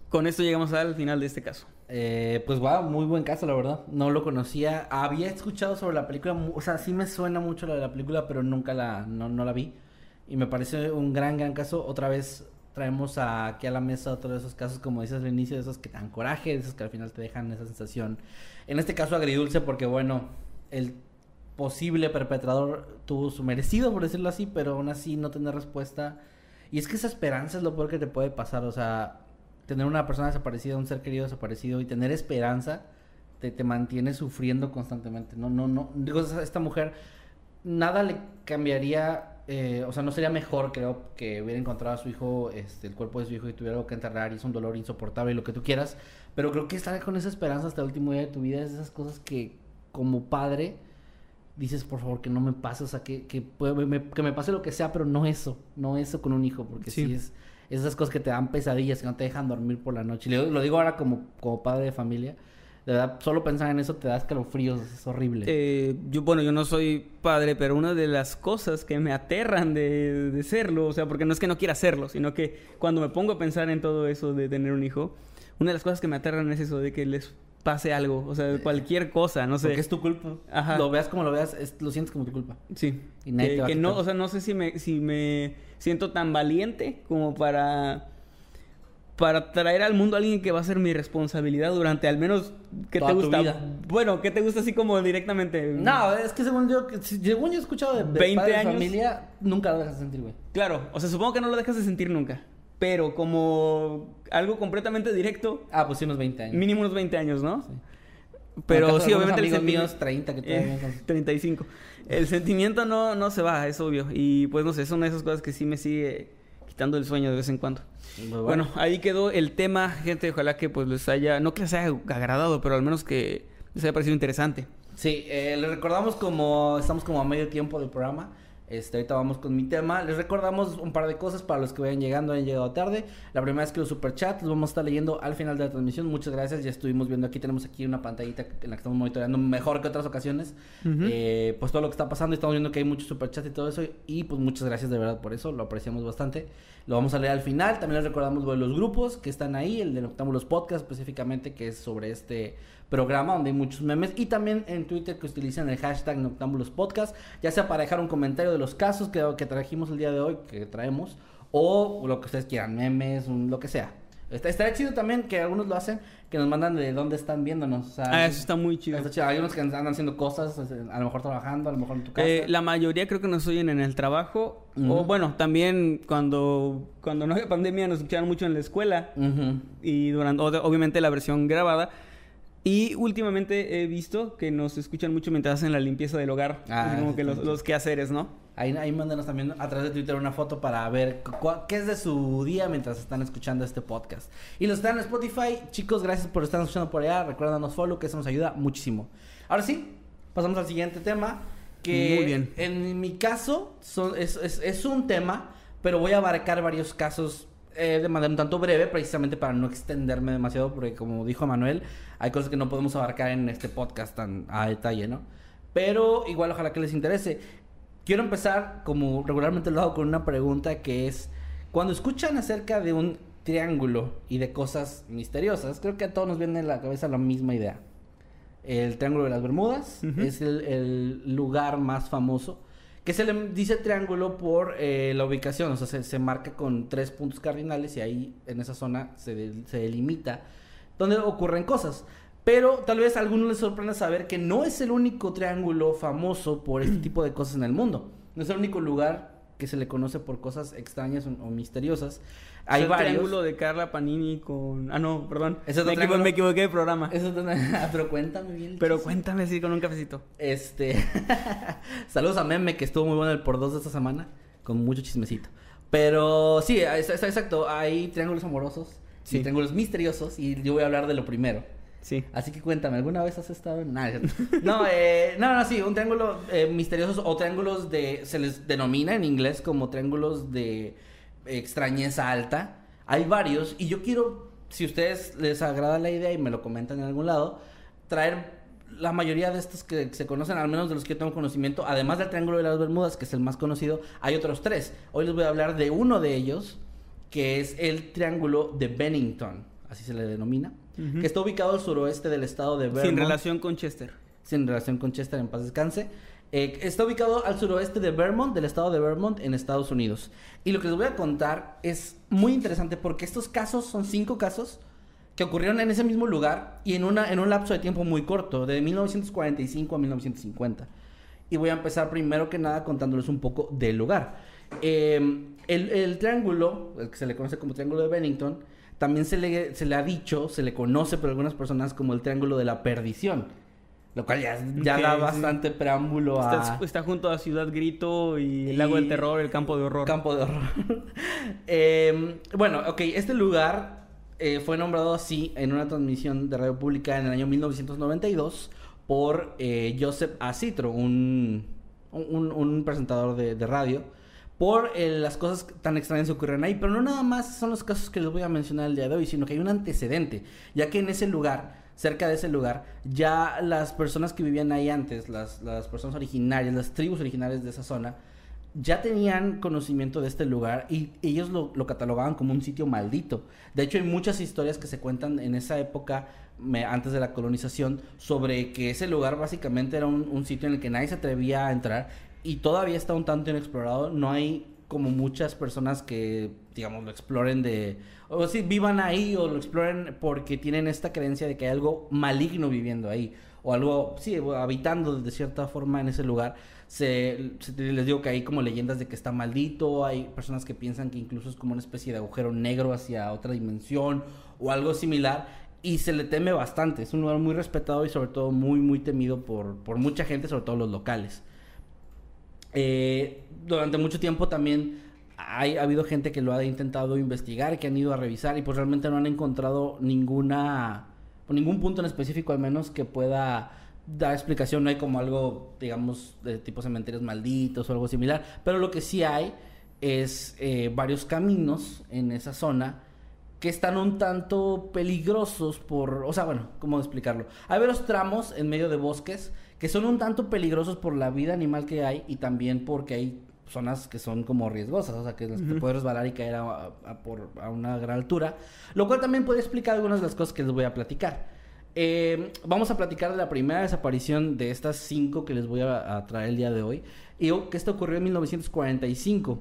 con esto llegamos al final de este caso. Eh, pues wow, muy buen caso, la verdad. No lo conocía. Había escuchado sobre la película, o sea, sí me suena mucho la de la película, pero nunca la, no, no la vi. Y me parece un gran, gran caso. Otra vez traemos aquí a la mesa otro de esos casos, como dices al inicio, de esos que te dan coraje, de esos que al final te dejan esa sensación. En este caso agridulce porque, bueno, el posible perpetrador tuvo su merecido, por decirlo así, pero aún así no tener respuesta. Y es que esa esperanza es lo peor que te puede pasar, o sea, tener una persona desaparecida, un ser querido desaparecido y tener esperanza te, te mantiene sufriendo constantemente. No, no, no. Digo, esta mujer, nada le cambiaría, eh, o sea, no sería mejor, creo, que hubiera encontrado a su hijo, este, el cuerpo de su hijo y tuviera algo que enterrar y es un dolor insoportable y lo que tú quieras. Pero creo que estar con esa esperanza hasta el último día de tu vida es de esas cosas que, como padre, dices, por favor, que no me pase, o sea, que, que, puede- me, que me pase lo que sea, pero no eso, no eso con un hijo, porque Sí. sí, es esas cosas que te dan pesadillas, que no te dejan dormir por la noche. Lo, lo digo ahora como, como padre de familia, De verdad, solo pensar en eso te da escalofríos, es horrible. Eh, yo, bueno, yo no soy padre, pero una de las cosas que me aterran de, de serlo, o sea, porque no es que no quiera hacerlo, sino que cuando me pongo a pensar en todo eso de tener un hijo, una de las cosas que me aterran es eso de que les pase algo, o sea, cualquier cosa, no sé. Porque es tu culpa. Ajá. Lo veas como lo veas, es- lo sientes como tu culpa. Sí. Y nadie que, te va a que no, o sea, no sé si me, si me siento tan valiente como para para traer al mundo a alguien que va a ser mi responsabilidad durante al menos que Toda te tu gusta. vida. Bueno, ¿qué te gusta así como directamente? No, es que según yo, que- según yo he escuchado de, de 20 padres de años. familia, nunca lo dejas sentir, güey. Claro, o sea, supongo que no lo dejas de sentir nunca. Pero como algo completamente directo, Ah, pues sí, unos 20 años. mínimo unos 20 años, ¿no? Sí. Pero Bueno, sí, obviamente el sentimiento- míos 30 que Eh, son- 35. El sentimiento no, no se va, es obvio. Y pues no sé, es una de esas cosas que sí me sigue quitando el sueño de vez en cuando. Muy Bueno, ahí quedó el tema, gente. Ojalá que pues les haya, no que les haya agradado, pero al menos que les haya parecido interesante. Sí, eh, les recordamos como estamos como a medio tiempo del programa. Este, ahorita vamos con mi tema. Les recordamos un par de cosas para los que vayan llegando, hayan llegado tarde. La primera es que los superchats los vamos a estar leyendo al final de la transmisión. Muchas gracias. Ya estuvimos viendo aquí, tenemos aquí una pantallita en la que estamos monitoreando mejor que otras ocasiones. Eh, pues todo lo que está pasando. Estamos viendo que hay muchos superchats y todo eso. Y pues muchas gracias de verdad por eso. Lo apreciamos bastante. Lo vamos a leer al final. También les recordamos los grupos que están ahí. El de Noctámbulos Podcast específicamente, que es sobre este programa donde hay muchos memes. Y también en Twitter que utilizan el hashtag Noctámbulos Podcast. Ya sea para dejar un comentario de los casos que, que trajimos el día de hoy, que traemos. O lo que ustedes quieran, memes, lo que sea. Está, estaría chido también que algunos lo hacen, que nos mandan de dónde están viéndonos. O sea, Ah, eso está muy chido. Está chido. Hay unos que andan haciendo cosas, a lo mejor trabajando, a lo mejor en tu casa. Eh, la mayoría creo que nos oyen en el trabajo. O bueno, también cuando, cuando no había pandemia nos escucharon mucho en la escuela. Y durante, obviamente la versión grabada. Y últimamente he visto que nos escuchan mucho mientras hacen la limpieza del hogar. Ah, como que los, quehaceres, ¿no? Ahí, ahí mándanos también a través de Twitter una foto para ver qué es de su día mientras están escuchando este podcast. Y los están en Spotify, chicos, gracias por estar escuchando por allá. Recuérdanos follow, que eso nos ayuda muchísimo. Ahora sí, pasamos al siguiente tema. Que Muy bien. en mi caso son- es, es- es un tema, pero voy a abarcar varios casos eh, de manera un tanto breve, precisamente para no extenderme demasiado, porque como dijo Manuel, hay cosas que no podemos abarcar en este podcast tan a detalle, ¿no? Pero igual ojalá que les interese. Quiero empezar, como regularmente lo hago, con una pregunta que es, cuando escuchan acerca de un triángulo y de cosas misteriosas, creo que a todos nos viene a la cabeza la misma idea. El Triángulo de las Bermudas es el, el lugar más famoso, que se le dice triángulo por eh, la ubicación, o sea, se, se marca con tres puntos cardinales y ahí en esa zona se, de- se delimita donde ocurren cosas. Pero tal vez a algunos les sorprenda saber que no es el único triángulo famoso por este [CLEARS THROAT] tipo de cosas en el mundo. No es el único lugar que se le conoce por cosas extrañas o, o misteriosas. Hay el varios. triángulo de Carla Panini con... Ah, no, perdón. ¿Es otro me, equivo- triángulo? me equivoqué de programa. Eso es una- [LAUGHS] pero cuéntame bien. el Pero cuéntame así con un cafecito. Este. [LAUGHS] Saludos a Meme, que estuvo muy bueno el por dos de esta semana. Con mucho chismecito. Pero sí, es, es- exacto. Hay triángulos amorosos. Sí. Y triángulos misteriosos. Y yo voy a hablar de lo primero. Sí. Así que cuéntame, ¿alguna vez has estado en.? Nah, no, [LAUGHS] eh, no, no, sí, un triángulo eh, misteriosos o triángulos de. Se les denomina en inglés como triángulos de extrañeza alta. Hay varios. Y yo quiero, si a ustedes les agrada la idea y me lo comentan en algún lado, traer la mayoría de estos que se conocen, al menos de los que yo tengo conocimiento, además del Triángulo de las Bermudas, que es el más conocido, hay otros tres. Hoy les voy a hablar de uno de ellos, que es el Triángulo de Bennington, así se le denomina, que está ubicado al suroeste del estado de Vermont. Sin relación con Chester. Sin relación con Chester, en paz descanse. Eh, está ubicado al suroeste de Vermont, del estado de Vermont, en Estados Unidos. Y lo que les voy a contar es muy interesante porque estos casos son cinco casos que ocurrieron en ese mismo lugar y en, una, en un lapso de tiempo muy corto, de 1945 a 1950. Y voy a empezar primero que nada contándoles un poco del lugar. El, el triángulo, el que se le conoce como Triángulo de Bennington, también se le, se le ha dicho, se le conoce por algunas personas como el Triángulo de la Perdición. Lo cual ya, ya da sí. bastante preámbulo a está junto a Ciudad Grito y el Lago del Terror, el Campo de Horror. campo de horror. [LAUGHS] Eh, bueno, ok, este lugar eh, fue nombrado así en una transmisión de radio pública en el año 1992 por eh, Joseph A. Citro, un, un, un presentador de, de radio, por eh, las cosas tan extrañas que ocurren ahí. Pero no nada más son los casos que les voy a mencionar el día de hoy, sino que hay un antecedente, ya que en ese lugar cerca de ese lugar, ya las personas que vivían ahí antes, las, las personas originarias, las tribus originarias de esa zona, ya tenían conocimiento de este lugar y ellos lo, lo, catalogaban como un sitio maldito. De hecho, hay muchas historias que se cuentan en esa época, me, antes de la colonización, sobre que ese lugar básicamente era un, un, sitio en el que nadie se atrevía a entrar y todavía está un tanto inexplorado. No hay como muchas personas que, digamos, lo exploren de... O si vivan ahí o lo exploren porque tienen esta creencia de que hay algo maligno viviendo ahí. O algo, sí, habitando de cierta forma en ese lugar. Se, les digo que hay como leyendas de que está maldito, hay personas que piensan que incluso es como una especie de agujero negro hacia otra dimensión o algo similar y se le teme bastante, es un lugar muy respetado y sobre todo muy muy temido por, por mucha gente, sobre todo los locales. Eh, durante mucho tiempo también hay, ha habido gente que lo ha intentado investigar, que han ido a revisar y pues realmente no han encontrado ninguna, ningún punto en específico al menos que pueda dar explicación. No hay como algo, digamos, de tipo cementerios malditos o algo similar. Pero lo que sí hay es eh, varios caminos en esa zona que están un tanto peligrosos por, o sea, bueno, ¿cómo explicarlo? Hay varios tramos en medio de bosques que son un tanto peligrosos por la vida animal que hay y también porque hay zonas que son como riesgosas, o sea, que uh -huh. te puedes resbalar y caer a, a, por, a una gran altura, lo cual también puede explicar algunas de las cosas que les voy a platicar. Eh, vamos a platicar de la primera desaparición de estas cinco que les voy a, a traer el día de hoy, y que esto ocurrió en 1945.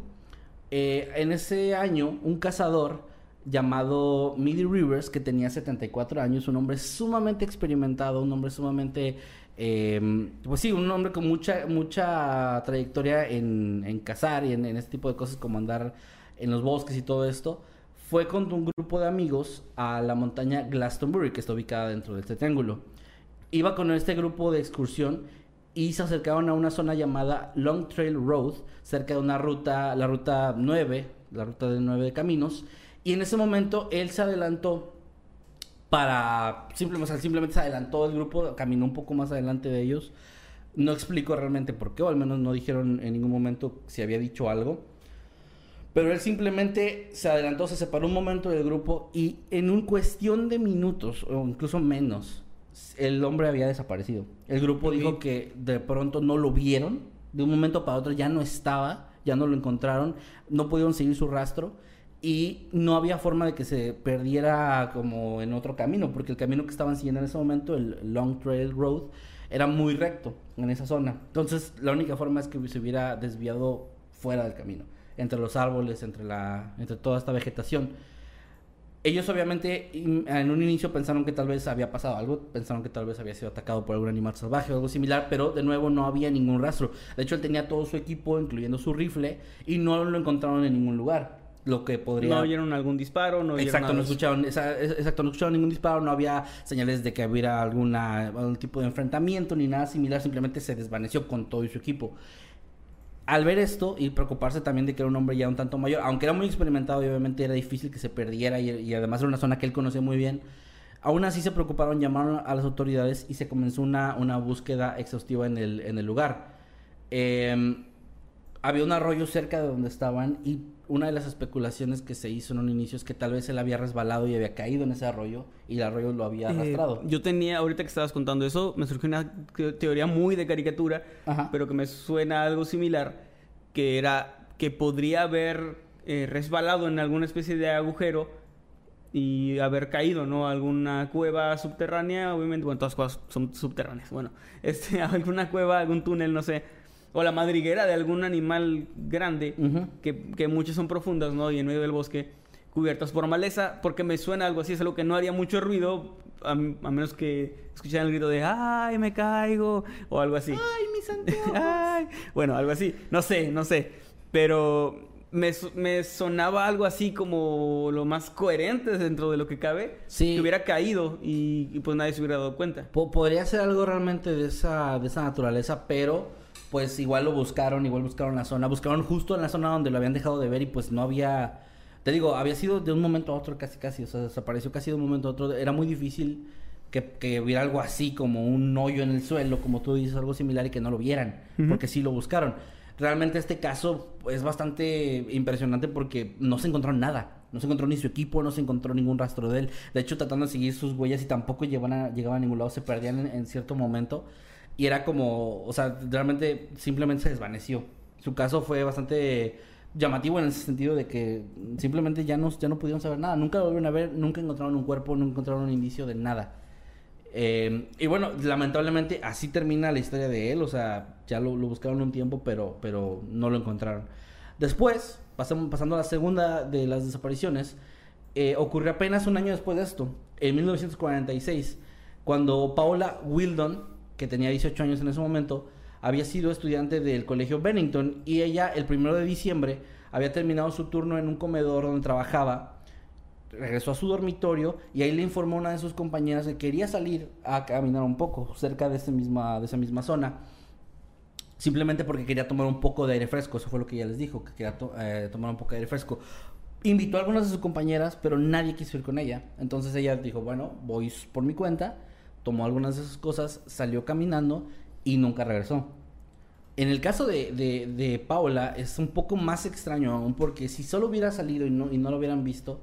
Eh, en ese año, un cazador llamado Millie Rivers, que tenía 74 años, un hombre sumamente experimentado, un hombre sumamente eh, pues sí, un hombre con mucha, mucha trayectoria en, en cazar y en, este tipo de cosas como andar en los bosques y todo esto, fue con un grupo de amigos a la montaña Glastonbury, que está ubicada dentro del este triángulo. Iba con este grupo de excursión y se acercaron a una zona llamada Long Trail Road, cerca de una ruta, la ruta 9, la ruta de 9 caminos, y en ese momento él se adelantó para simplemente, o sea, simplemente se adelantó el grupo, caminó un poco más adelante de ellos. No explico realmente por qué, o al menos no dijeron en ningún momento si había dicho algo. Pero él simplemente se adelantó, se separó un momento del grupo y en un cuestión de minutos, o incluso menos, el hombre había desaparecido. El grupo sí. dijo que de pronto no lo vieron, de un momento para otro ya no estaba, ya no lo encontraron, no pudieron seguir su rastro y no había forma de que se perdiera como en otro camino, porque el camino que estaban siguiendo en ese momento, el Long Trail Road, era muy recto en esa zona. Entonces, la única forma es que se hubiera desviado fuera del camino, entre los árboles, entre, la, entre toda esta vegetación. Ellos obviamente en un inicio pensaron que tal vez había pasado algo, pensaron que tal vez había sido atacado por algún animal salvaje o algo similar, pero de nuevo no había ningún rastro. De hecho, él tenía todo su equipo, incluyendo su rifle, y no lo encontraron en ningún lugar lo que podría... No oyeron algún disparo, no Exacto, no escucharon, esa, exacto, no escucharon ningún disparo, no había señales de que hubiera alguna, algún tipo de enfrentamiento ni nada similar, simplemente se desvaneció con todo y su equipo. Al ver esto y preocuparse también de que era un hombre ya un tanto mayor, aunque era muy experimentado y obviamente era difícil que se perdiera y, y además era una zona que él conocía muy bien, aún así se preocuparon, llamaron a las autoridades y se comenzó una, una búsqueda exhaustiva en el, en el lugar. Eh, había un arroyo cerca de donde estaban y una de las especulaciones que se hizo en un inicio es que tal vez él había resbalado y había caído en ese arroyo y el arroyo lo había arrastrado. Eh, yo tenía, ahorita que estabas contando eso, me surgió una teoría muy de caricatura, Ajá. pero que me suena algo similar, que era que podría haber eh, resbalado en alguna especie de agujero y haber caído, ¿no? Alguna cueva subterránea, obviamente, bueno, todas las cuevas son subterráneas, bueno, [LAUGHS] este, alguna cueva, algún túnel, no sé, o la madriguera de algún animal grande, uh -huh. que, que muchas son profundas, ¿no? Y en medio del bosque, cubiertas por maleza, porque me suena algo así, es algo que no haría mucho ruido, a, a menos que escucharan el grito de ¡ay, me caigo! o algo así. ¡ay, mis anteojos! [LAUGHS] ¡ay! Bueno, algo así, no sé, no sé, pero me, me, sonaba algo así como lo más coherente dentro de lo que cabe. Sí. Que hubiera caído y, y pues nadie se hubiera dado cuenta. Podría ser algo realmente de esa, de esa naturaleza, pero pues igual lo buscaron, igual buscaron la zona, buscaron justo en la zona donde lo habían dejado de ver y pues no había, te digo, había sido de un momento a otro casi casi, o sea, desapareció casi de un momento a otro, era muy difícil que, que hubiera algo así como un hoyo en el suelo, como tú dices, algo similar y que no lo vieran, uh -huh. porque sí lo buscaron. Realmente este caso es bastante impresionante porque no se encontró nada. No se encontró ni su equipo, no se encontró ningún rastro de él. De hecho, tratando de seguir sus huellas y tampoco llegaban a, llegaban a ningún lado, se perdían en, en cierto momento. Y era como, o sea, realmente simplemente se desvaneció. Su caso fue bastante llamativo en ese sentido de que simplemente ya no, ya no pudieron saber nada. Nunca lo volvieron a ver, nunca encontraron un cuerpo, nunca encontraron un indicio de nada. Eh, y bueno, lamentablemente así termina la historia de él. O sea, ya lo, lo buscaron un tiempo, pero, pero no lo encontraron. Después, pasamos, pasando a la segunda de las desapariciones, eh, ocurrió apenas un año después de esto, en 1946, cuando Paula Wildon, que tenía 18 años en ese momento, había sido estudiante del colegio Bennington y ella el primero de diciembre había terminado su turno en un comedor donde trabajaba, regresó a su dormitorio y ahí le informó a una de sus compañeras que quería salir a caminar un poco cerca de, ese misma, de esa misma zona. Simplemente porque quería tomar un poco de aire fresco, eso fue lo que ella les dijo, que quería eh, tomar un poco de aire fresco. Invitó a algunas de sus compañeras, pero nadie quiso ir con ella. Entonces ella dijo, bueno, voy por mi cuenta, tomó algunas de sus cosas, salió caminando y nunca regresó. En el caso de, de, de, Paula es un poco más extraño aún porque si solo hubiera salido y no, y no lo hubieran visto,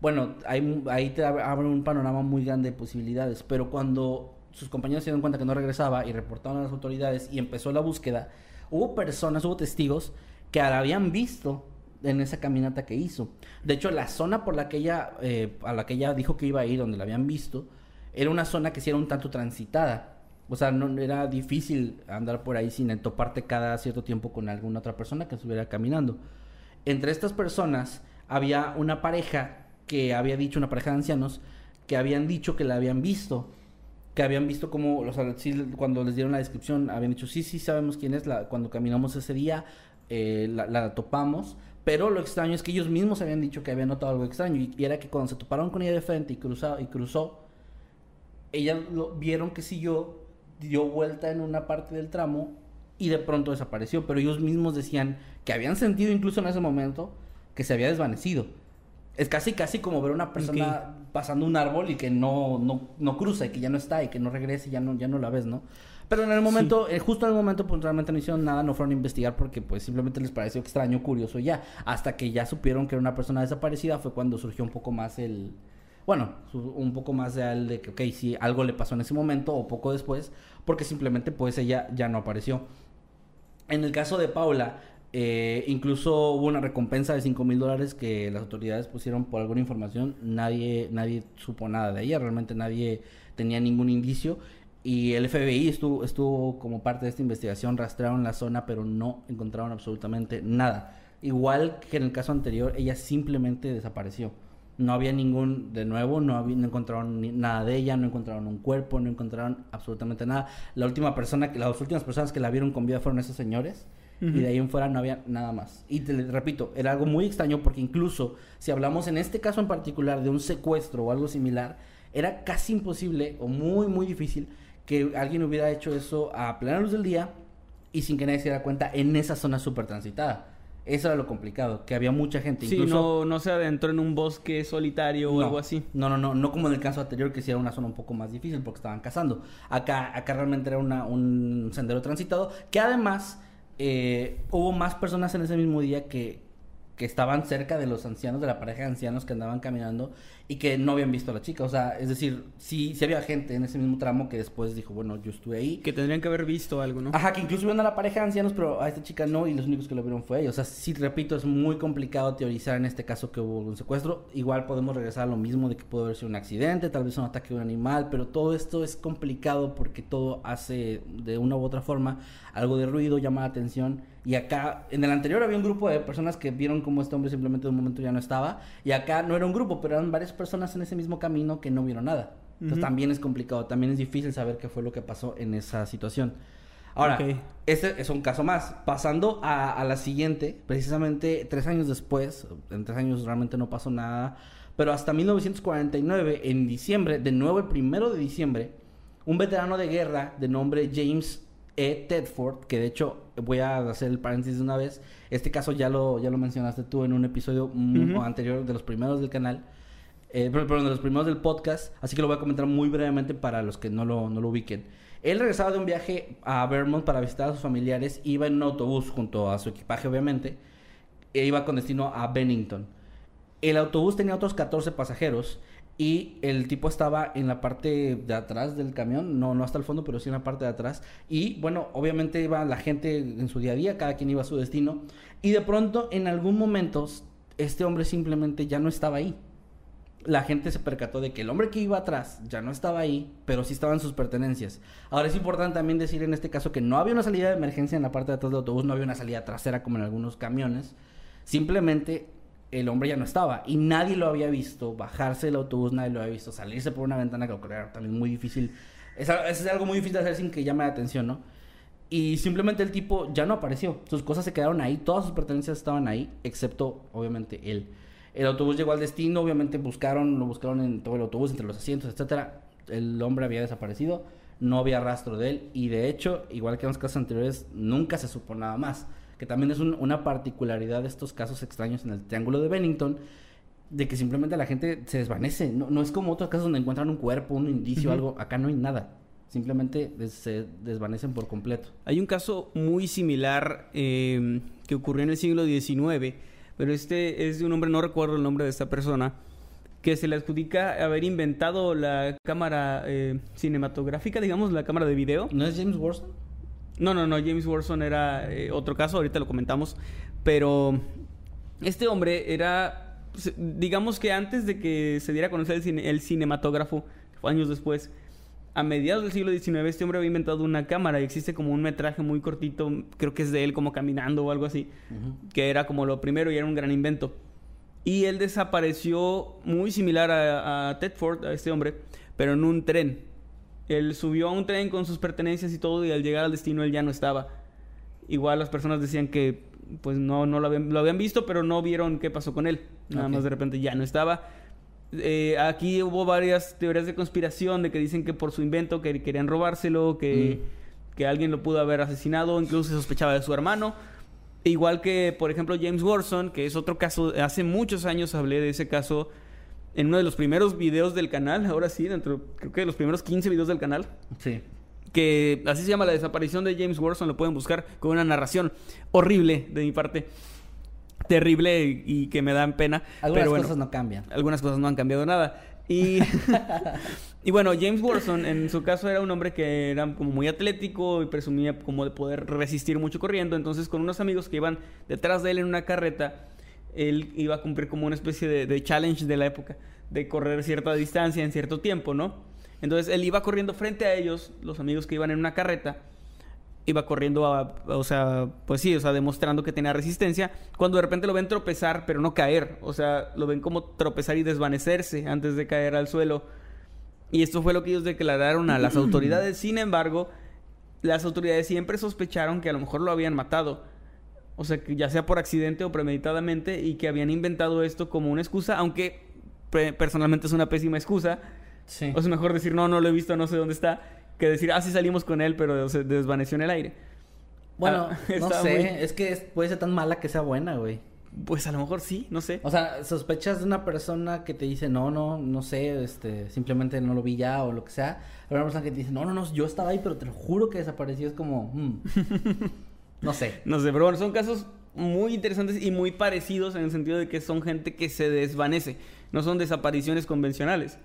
bueno, hay, ahí te abre un panorama muy grande de posibilidades, pero cuando sus compañeros se dieron cuenta que no regresaba y reportaron a las autoridades y empezó la búsqueda, hubo personas, hubo testigos que la habían visto en esa caminata que hizo. De hecho, la zona por la que ella, eh, a la que ella dijo que iba a ir, donde la habían visto, era una zona que sí era un tanto transitada. O sea, no era difícil andar por ahí sin toparte cada cierto tiempo con alguna otra persona que estuviera caminando. Entre estas personas había una pareja que había dicho, una pareja de ancianos, que habían dicho que la habían visto. Que habían visto como, o cuando les dieron la descripción, habían dicho, sí, sí, sabemos quién es. La, cuando caminamos ese día, eh, la, topamos. Pero lo extraño es que ellos mismos habían dicho que habían notado algo extraño. Y, y era que cuando se toparon con ella de frente y, cruzó, y cruzó, ellas lo, vieron que siguió dio vuelta en una parte del tramo y de pronto desapareció. Pero ellos mismos decían que habían sentido incluso en ese momento que se había desvanecido. Es casi, casi como ver a una persona okay. pasando un árbol y que no, no, no cruza y que ya no está y que no regrese y ya no, ya no la ves, ¿no? Pero en el momento, sí. eh, justo en el momento, pues realmente no hicieron nada, no fueron a investigar porque pues simplemente les pareció extraño, curioso ya. Hasta que ya supieron que era una persona desaparecida fue cuando surgió un poco más el, bueno, un poco más de al de que, ok, si algo le pasó en ese momento o poco después, porque simplemente pues ella ya no apareció. En el caso de Paula, eh, incluso hubo una recompensa de 5 mil dólares que las autoridades pusieron por alguna información. Nadie, nadie supo nada de ella, realmente nadie tenía ningún indicio. Y el FBI estuvo, estuvo como parte de esta investigación, rastrearon la zona, pero no encontraron absolutamente nada. Igual que en el caso anterior, ella simplemente desapareció. No había ningún, de nuevo, no, había, no encontraron ni, nada de ella, no encontraron un cuerpo, no encontraron absolutamente nada. La última persona, las últimas personas que la vieron con vida fueron esos señores. Uh -huh. Y de ahí en fuera no había nada más. Y te repito, era algo muy extraño porque incluso si hablamos en este caso en particular de un secuestro o algo similar, era casi imposible o muy, muy difícil que alguien hubiera hecho eso a plena luz del día y sin que nadie se diera cuenta en esa zona súper transitada. Eso era lo complicado, que había mucha gente. Sí, Incluso, no, no se adentró en un bosque solitario o no, algo así. No, no, no, no como en el caso anterior que sí era una zona un poco más difícil porque estaban cazando. Acá, acá realmente era una, un sendero transitado que además eh, hubo más personas en ese mismo día que, que estaban cerca de los ancianos, de la pareja de ancianos que andaban caminando y que no habían visto a la chica. O sea, es decir, sí, sí había gente en ese mismo tramo que después dijo, bueno, yo estuve ahí. Que tendrían que haber visto algo, ¿no? Ajá, que incluso vieron a la pareja de ancianos, pero a esta chica no, y los únicos que lo vieron fue ella. O sea, sí, repito, es muy complicado teorizar en este caso que hubo un secuestro. Igual podemos regresar a lo mismo de que pudo haber sido un accidente, tal vez un ataque de un animal, pero todo esto es complicado porque todo hace de una u otra forma algo de ruido, llama la atención. Y acá, en el anterior había un grupo de personas que vieron como este hombre simplemente de un momento ya no estaba. Y acá no era un grupo, pero eran varias personas en ese mismo camino que no vieron nada. Entonces uh -huh. también es complicado, también es difícil saber qué fue lo que pasó en esa situación. Ahora, okay. este es un caso más. Pasando a, a, la siguiente, precisamente tres años después, en tres años realmente no pasó nada, pero hasta 1949, en diciembre, de nuevo el primero de diciembre, un veterano de guerra de nombre James E. Tedford, que de hecho voy a hacer el paréntesis de una vez, este caso ya lo, ya lo mencionaste tú en un episodio uh -huh. anterior de los primeros del canal, eh, perdón, de los primeros del podcast, así que lo voy a comentar muy brevemente para los que no lo, no lo ubiquen. Él regresaba de un viaje a Vermont para visitar a sus familiares, iba en un autobús junto a su equipaje obviamente, e iba con destino a Bennington. El autobús tenía otros 14 pasajeros y el tipo estaba en la parte de atrás del camión, no, no hasta el fondo, pero sí en la parte de atrás. Y bueno, obviamente iba la gente en su día a día, cada quien iba a su destino. Y de pronto, en algún momento, este hombre simplemente ya no estaba ahí. La gente se percató de que el hombre que iba atrás ya no estaba ahí, pero sí estaban sus pertenencias. Ahora es importante también decir en este caso que no había una salida de emergencia en la parte de atrás del autobús, no había una salida trasera como en algunos camiones. Simplemente el hombre ya no estaba y nadie lo había visto bajarse del autobús, nadie lo había visto salirse por una ventana que lo era también muy difícil. Es, es algo muy difícil de hacer sin que llame la atención, ¿no? Y simplemente el tipo ya no apareció. Sus cosas se quedaron ahí, todas sus pertenencias estaban ahí, excepto obviamente él. El autobús llegó al destino, obviamente buscaron, lo buscaron en todo el autobús, entre los asientos, etcétera. El hombre había desaparecido, no había rastro de él y de hecho, igual que en los casos anteriores, nunca se supo nada más que también es una particularidad de estos casos extraños en el Triángulo de Bennington, de que simplemente la gente se desvanece. No, no es como otros casos donde encuentran un cuerpo, un indicio, algo. Acá no hay nada. Simplemente se desvanecen por completo. Hay un caso muy similar em, que ocurrió en el siglo XIX, pero este es de un hombre, no recuerdo el nombre de esta persona, que se le adjudica haber inventado la cámara eh, cinematográfica, digamos, la cámara de video. ¿No es James Watson? No, no, no, James Watson era eh, otro caso, ahorita lo comentamos, pero este hombre era, pues, digamos que antes de que se diera a conocer el, cinematógrafo, fue años después, a mediados del siglo XIX este hombre había inventado una cámara y existe como un metraje muy cortito, creo que es de él como caminando o algo así, que era como lo primero y era un gran invento. Y él desapareció muy similar a, a Ted Ford, a este hombre, pero en un tren. Él subió a un tren con sus pertenencias y todo y al llegar al destino él ya no estaba. Igual las personas decían que pues no, no lo habían, lo habían visto, pero no vieron qué pasó con él. Nada más de repente ya no estaba. Eh, aquí hubo varias teorías de conspiración de que dicen que por su invento que querían robárselo, que, mm. que alguien lo pudo haber asesinado, incluso se sospechaba de su hermano. Igual que, por ejemplo, James Warson, que es otro caso, hace muchos años hablé de ese caso en uno de los primeros videos del canal, ahora sí, dentro, creo que de los primeros 15 videos del canal. Sí. Que así se llama la desaparición de James Watson, lo pueden buscar con una narración horrible de mi parte. Terrible y, que me dan pena. Algunas cosas no cambian. Algunas cosas no han cambiado nada. Y, [LAUGHS] y bueno, James Watson en su caso era un hombre que era como muy atlético y presumía como de poder resistir mucho corriendo. Entonces con unos amigos que iban detrás de él en una carreta, él iba a cumplir como una especie de, challenge de la época, de correr cierta distancia en cierto tiempo, ¿no? Entonces él iba corriendo frente a ellos, los amigos que iban en una carreta, iba corriendo, a, o sea, pues sí, o sea, demostrando que tenía resistencia, cuando de repente lo ven tropezar, pero no caer, o sea, lo ven como tropezar y desvanecerse antes de caer al suelo. Y esto fue lo que ellos declararon a las [CLEARS THROAT] autoridades. Sin embargo, las autoridades siempre sospecharon que a lo mejor lo habían matado o sea, que ya sea por accidente o premeditadamente, y que habían inventado esto como una excusa, aunque personalmente es una pésima excusa. Sí. O es mejor decir, no, no lo he visto, no sé dónde está, que decir, ah, sí salimos con él, pero se desvaneció en el aire. Bueno, ah, [LAUGHS] no sé, es que puede ser tan mala que sea buena, güey. Pues a lo mejor sí, no sé. O sea, sospechas de una persona que te dice, no, no, no sé, este, simplemente no lo vi ya o lo que sea. Pero una persona que te dice, no, no, no, yo estaba ahí, pero te lo juro que desapareció. Es como, hmm. [LAUGHS] No sé. No sé, pero bueno, son casos muy interesantes y muy parecidos en el sentido de que son gente que se desvanece, no son desapariciones convencionales.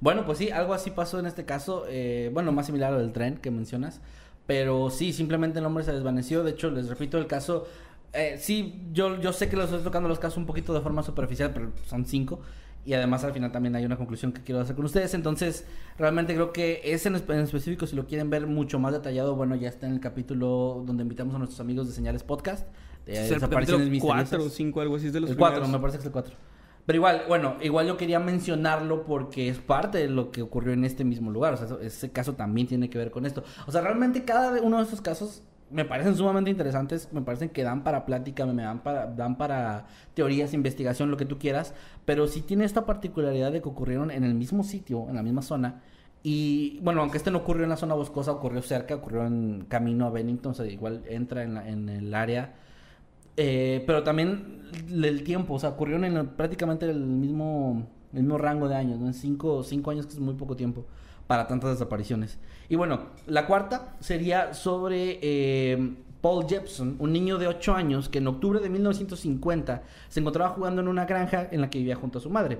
Bueno, pues sí, algo así pasó en este caso, eh, bueno, más similar al del tren que mencionas, pero sí, simplemente el hombre se desvaneció, de hecho, les repito el caso, eh, sí, yo, yo sé que los estoy tocando los casos un poquito de forma superficial, pero son cinco. Y además al final también hay una conclusión que quiero hacer con ustedes. Entonces, realmente creo que ese en, específico, si lo quieren ver mucho más detallado, bueno, ya está en el capítulo donde invitamos a nuestros amigos de Señales Podcast. De es el 4 o 5, algo así, es de los El 4, me parece que es el 4. Pero igual, bueno, igual yo quería mencionarlo porque es parte de lo que ocurrió en este mismo lugar. O sea, ese caso también tiene que ver con esto. O sea, realmente cada uno de estos casos me parecen sumamente interesantes, me parecen que dan para plática, me dan para, dan para teorías, investigación, lo que tú quieras, pero sí tiene esta particularidad de que ocurrieron en el mismo sitio, en la misma zona, y bueno, aunque este no ocurrió en la zona boscosa, ocurrió cerca, ocurrió en camino a Bennington, o sea, igual entra en, en el área, eh, pero también el tiempo, o sea, ocurrió en prácticamente el mismo, el mismo rango de años, ¿no? En cinco, cinco años, que es muy poco tiempo para tantas desapariciones. Y bueno, la cuarta sería sobre eh, Paul Jepson, un niño de 8 años que en octubre de 1950 se encontraba jugando en una granja en la que vivía junto a su madre.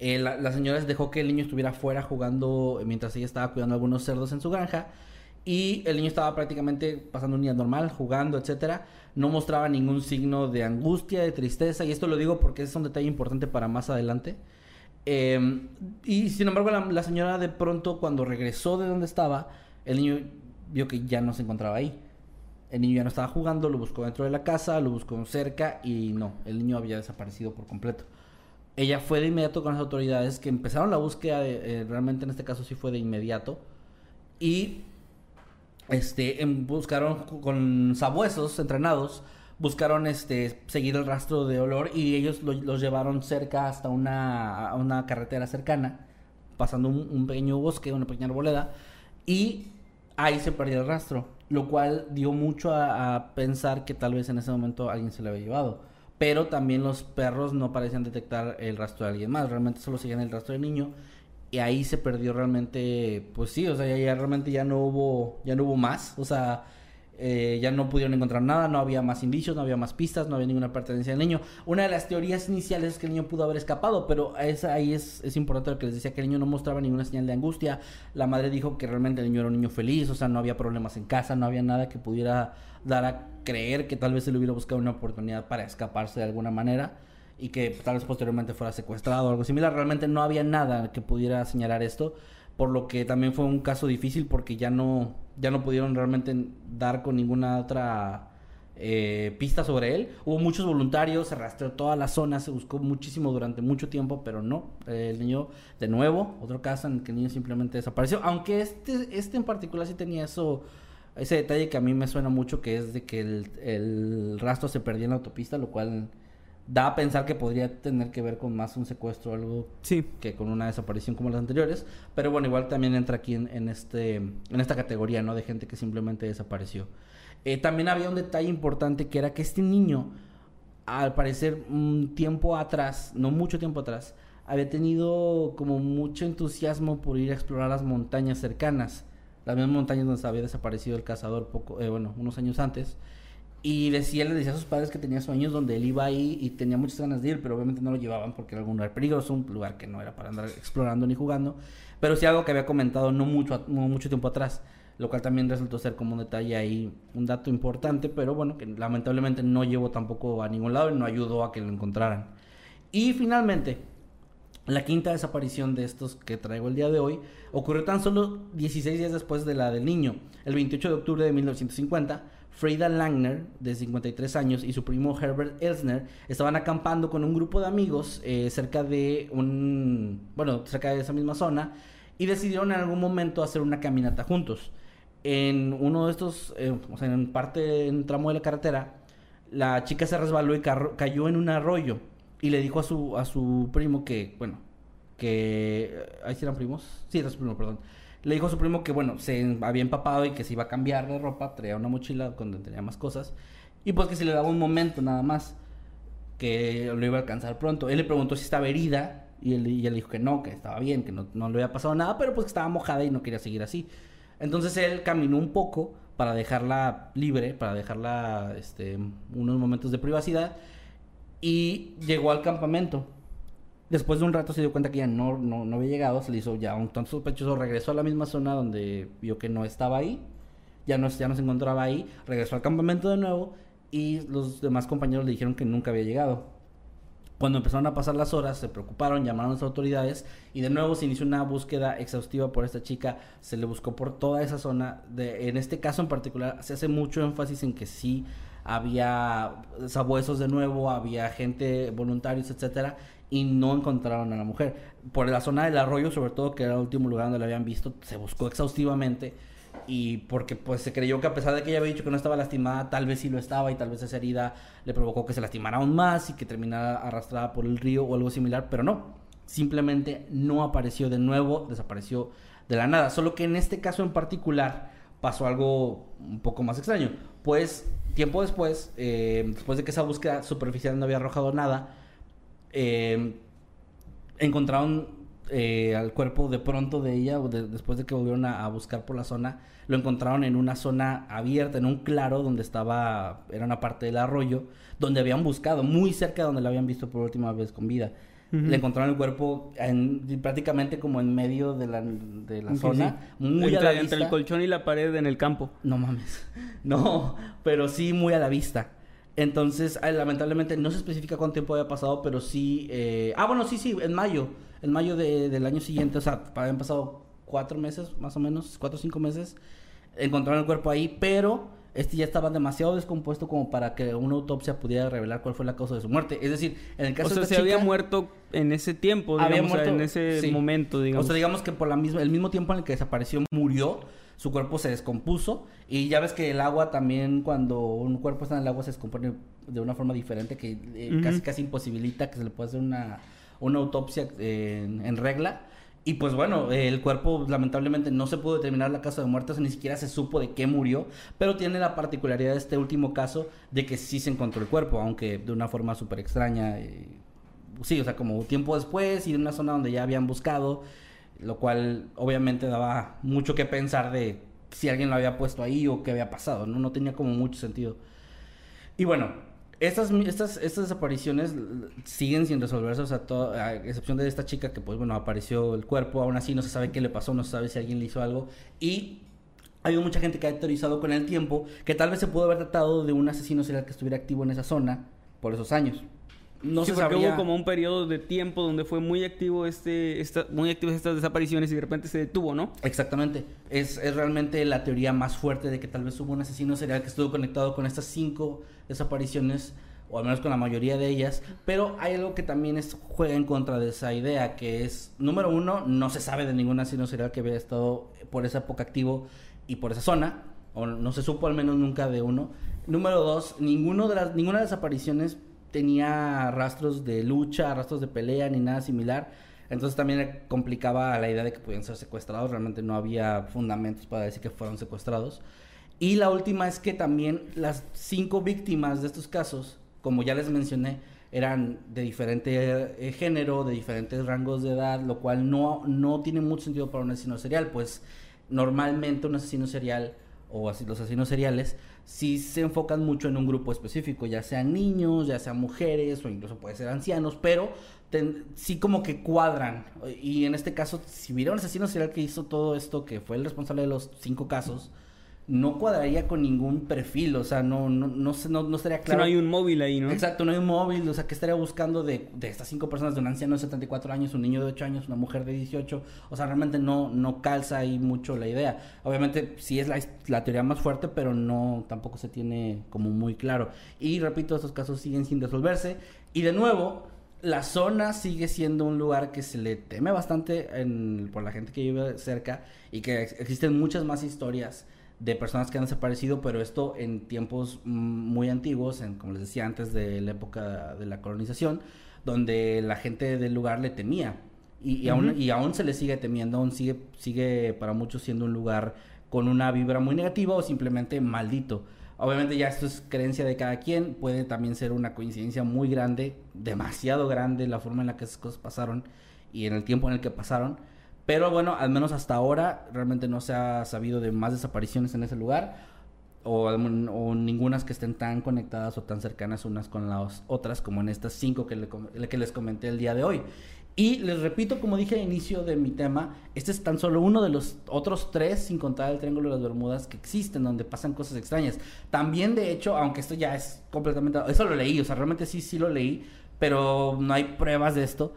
Eh, la, señora dejó que el niño estuviera afuera jugando mientras ella estaba cuidando algunos cerdos en su granja. Y el niño estaba prácticamente pasando un día normal, jugando, etcétera. No mostraba ningún signo de angustia, de tristeza. Y esto lo digo porque es un detalle importante para más adelante. Eh, y sin embargo, la, señora de pronto, cuando regresó de donde estaba, el niño vio que ya no se encontraba ahí. El niño ya no estaba jugando, lo buscó dentro de la casa, lo buscó cerca y no, el niño había desaparecido por completo. Ella fue de inmediato con las autoridades que empezaron la búsqueda, eh, realmente en este caso sí fue de inmediato. Y este, en, buscaron con sabuesos entrenados, buscaron este, seguir el rastro de olor y ellos lo, los llevaron cerca hasta una, una carretera cercana, pasando un, un, pequeño bosque, una pequeña arboleda, y ahí se perdió el rastro, lo cual dio mucho a, a pensar que tal vez en ese momento alguien se lo había llevado. Pero también los perros no parecían detectar el rastro de alguien más, realmente solo seguían el rastro del niño y ahí se perdió realmente, pues sí, o sea, ya, ya realmente ya no hubo, ya no hubo más, o sea, eh, ya no pudieron encontrar nada, no había más indicios, no había más pistas, no había ninguna pertenencia del niño. Una de las teorías iniciales es que el niño pudo haber escapado, pero es, ahí es, importante lo que les decía, que el niño no mostraba ninguna señal de angustia. La madre dijo que realmente el niño era un niño feliz, o sea, no había problemas en casa, no había nada que pudiera dar a creer que tal vez se le hubiera buscado una oportunidad para escaparse de alguna manera y que tal vez posteriormente fuera secuestrado o algo similar. Realmente no había nada que pudiera señalar esto, por lo que también fue un caso difícil porque ya no, ya no pudieron realmente dar con ninguna otra eh, pista sobre él. Hubo muchos voluntarios, se rastreó toda la zona, se buscó muchísimo durante mucho tiempo, pero no. El niño, de nuevo, otro caso en el que el niño simplemente desapareció. Aunque este, este en particular sí tenía eso ese detalle que a mí me suena mucho, que es de que el, el rastro se perdía en la autopista, lo cual da a pensar que podría tener que ver con más un secuestro o algo sí. que con una desaparición como las anteriores. Pero bueno, igual también entra aquí en, en este, en esta categoría, ¿no? De gente que simplemente desapareció. Eh, también había un detalle importante que era que este niño, al parecer un tiempo atrás, no mucho tiempo atrás, había tenido como mucho entusiasmo por ir a explorar las montañas cercanas. Las mismas montañas donde había desaparecido el cazador poco, eh, bueno, unos años antes. Y decía, le decía a sus padres que tenía sueños donde él iba ahí y tenía muchas ganas de ir, pero obviamente no lo llevaban porque era algún lugar peligroso, un lugar que no era para andar explorando ni jugando. Pero sí algo que había comentado no mucho, no mucho tiempo atrás, lo cual también resultó ser como un detalle ahí, un dato importante, pero bueno, que lamentablemente no llevó tampoco a ningún lado y no ayudó a que lo encontraran. Y finalmente, la quinta desaparición de estos que traigo el día de hoy ocurrió tan solo 16 días después de la del niño, el 28 de octubre de 1950 Frida Langner, de 53 años, y su primo Herbert Elsner estaban acampando con un grupo de amigos eh, cerca de un, bueno, cerca de esa misma zona y decidieron en algún momento hacer una caminata juntos. En uno de estos, eh, o sea, en parte, en un tramo de la carretera, la chica se resbaló y cayó en un arroyo y le dijo a su, a su primo que, bueno, que... ¿Ahí sí eran primos? Sí, era su primo, perdón le dijo a su primo que, bueno, se había empapado y que se iba a cambiar de ropa, traía una mochila donde tenía más cosas, y pues que se le daba un momento nada más, que lo iba a alcanzar pronto. Él le preguntó si estaba herida, y él, y él dijo que no, que estaba bien, que no, le había pasado nada, pero pues que estaba mojada y no quería seguir así. Entonces él caminó un poco para dejarla libre, para dejarla este, unos momentos de privacidad, y llegó al campamento Después de un rato se dio cuenta que ya no, no, había llegado, se le hizo ya un tanto sospechoso, regresó a la misma zona donde vio que no estaba ahí, ya no, ya no se encontraba ahí, regresó al campamento de nuevo y los demás compañeros le dijeron que nunca había llegado. Cuando empezaron a pasar las horas, se preocuparon, llamaron a las autoridades y de nuevo se inició una búsqueda exhaustiva por esta chica. Se le buscó por toda esa zona. En este caso en particular, se hace mucho énfasis en que sí había sabuesos de nuevo, había gente, voluntarios, etcétera, y no encontraron a la mujer. Por la zona del arroyo, sobre todo, que era el último lugar donde la habían visto, se buscó exhaustivamente y porque pues se creyó que a pesar de que ella había dicho que no estaba lastimada, tal vez sí lo estaba y tal vez esa herida le provocó que se lastimara aún más y que terminara arrastrada por el río o algo similar, pero no, simplemente no apareció de nuevo, desapareció de la nada, solo que en este caso en particular pasó algo un poco más extraño, pues tiempo después, eh, después de que esa búsqueda superficial no había arrojado nada, eh, encontraron eh, al cuerpo de pronto de ella, de- después de que volvieron a, a buscar por la zona, lo encontraron en una zona abierta, en un claro donde estaba, era una parte del arroyo, donde habían buscado, muy cerca de donde la habían visto por última vez con vida. Le encontraron el cuerpo en- prácticamente como en medio de la, de la Sí, zona, sí. muy a entre, la entre vista. el colchón y la pared en el campo. No mames. [LAUGHS] No, pero sí muy a la vista. Entonces, eh, lamentablemente no se especifica cuánto tiempo había pasado, pero sí... eh, Ah, bueno, sí, sí, en mayo. En mayo de- del año siguiente, o sea, habían pasado cuatro meses, más o menos, cuatro o cinco meses. Encontraron el cuerpo ahí, pero este ya estaba demasiado descompuesto como para que una autopsia pudiera revelar cuál fue la causa de su muerte. Es decir, en el caso O sea, de se esta había chica- muerto en ese tiempo, había digamos, o sea, muerto, en ese sí. momento, digamos. O sea, digamos que por la misma, el mismo tiempo en el que desapareció murió, su cuerpo se descompuso y ya ves que el agua también cuando un cuerpo está en el agua se descompone de una forma diferente que eh, casi casi imposibilita que se le pueda hacer una, una autopsia eh, en, en regla. Y pues bueno, eh, el cuerpo lamentablemente no se pudo determinar la causa de muerte, o sea, ni siquiera se supo de qué murió, pero tiene la particularidad de este último caso de que sí se encontró el cuerpo, aunque de una forma súper extraña. eh, sí, o sea, como tiempo después y en una zona donde ya habían buscado, lo cual obviamente daba mucho que pensar de si alguien lo había puesto ahí o qué había pasado, ¿no? No tenía como mucho sentido. Y bueno, estas, estas, estas desapariciones siguen sin resolverse, o sea, to- a excepción de esta chica que, pues bueno, apareció el cuerpo, aún así no se sabe qué le pasó, no se sabe si alguien le hizo algo. Y ha habido mucha gente que ha teorizado con el tiempo que tal vez se pudo haber tratado de un asesino serial que estuviera activo en esa zona por esos años. No sí, se porque sabía... hubo como un periodo de tiempo donde fue muy activo este, esta, muy activas estas desapariciones y de repente se detuvo, ¿no? Exactamente. Es, es realmente la teoría más fuerte de que tal vez hubo un asesino serial que estuvo conectado con estas cinco desapariciones, o al menos con la mayoría de ellas. Pero hay algo que también es, juega en contra de esa idea, que es, número uno, no se sabe de ningún asesino serial que había estado por esa época activo y por esa zona, o no se supo al menos nunca de uno. Número dos, ninguno de las, ninguna de las apariciones tenía rastros de lucha, rastros de pelea, ni nada similar. Entonces también complicaba la idea de que podían ser secuestrados. Realmente no había fundamentos para decir que fueron secuestrados. Y la última es que también las cinco víctimas de estos casos, como ya les mencioné, eran de diferente eh, género, de diferentes rangos de edad, lo cual no, no tiene mucho sentido para un asesino serial, pues normalmente un asesino serial o así, los asesinos seriales sí se enfocan mucho en un grupo específico, ya sean niños, ya sean mujeres o incluso puede ser ancianos, pero sí como que cuadran. Y en este caso, si hubiera un asesino serial que hizo todo esto, que fue el responsable de los cinco casos, no cuadraría con ningún perfil, o sea, no, no, no, no, no estaría Si claro. no hay un móvil ahí, ¿no? Exacto, no hay un móvil, o sea, que estaría buscando de, de estas cinco personas, de un anciano de 74 años, un niño de 8 años, una mujer de 18, o sea, realmente no, no calza ahí mucho la idea. Obviamente sí es la, la teoría más fuerte, pero no, tampoco se tiene como muy claro. Y repito, estos casos siguen sin resolverse. Y de nuevo, la zona sigue siendo un lugar que se le teme bastante en- por la gente que vive cerca y que ex- existen muchas más historias de personas que han desaparecido, pero esto en tiempos muy antiguos, en, como les decía antes de la época de la colonización, donde la gente del lugar le temía. Y, y aún, y aún se le sigue temiendo, aún sigue, sigue para muchos siendo un lugar con una vibra muy negativa o simplemente maldito. Obviamente ya esto es creencia de cada quien, puede también ser una coincidencia muy grande, demasiado grande la forma en la que esas cosas pasaron y en el tiempo en el que pasaron. Pero bueno, al menos hasta ahora realmente no se ha sabido de más desapariciones en ese lugar o, o ningunas que estén tan conectadas o tan cercanas unas con las otras como en estas cinco que, le que les comenté el día de hoy. Y les repito, como dije al inicio de mi tema, este es tan solo uno de los otros tres, sin contar el Triángulo de las Bermudas, que existen, donde pasan cosas extrañas. También, de hecho, aunque esto ya es completamente... Eso lo leí, o sea, realmente sí, sí lo leí, pero no hay pruebas de esto.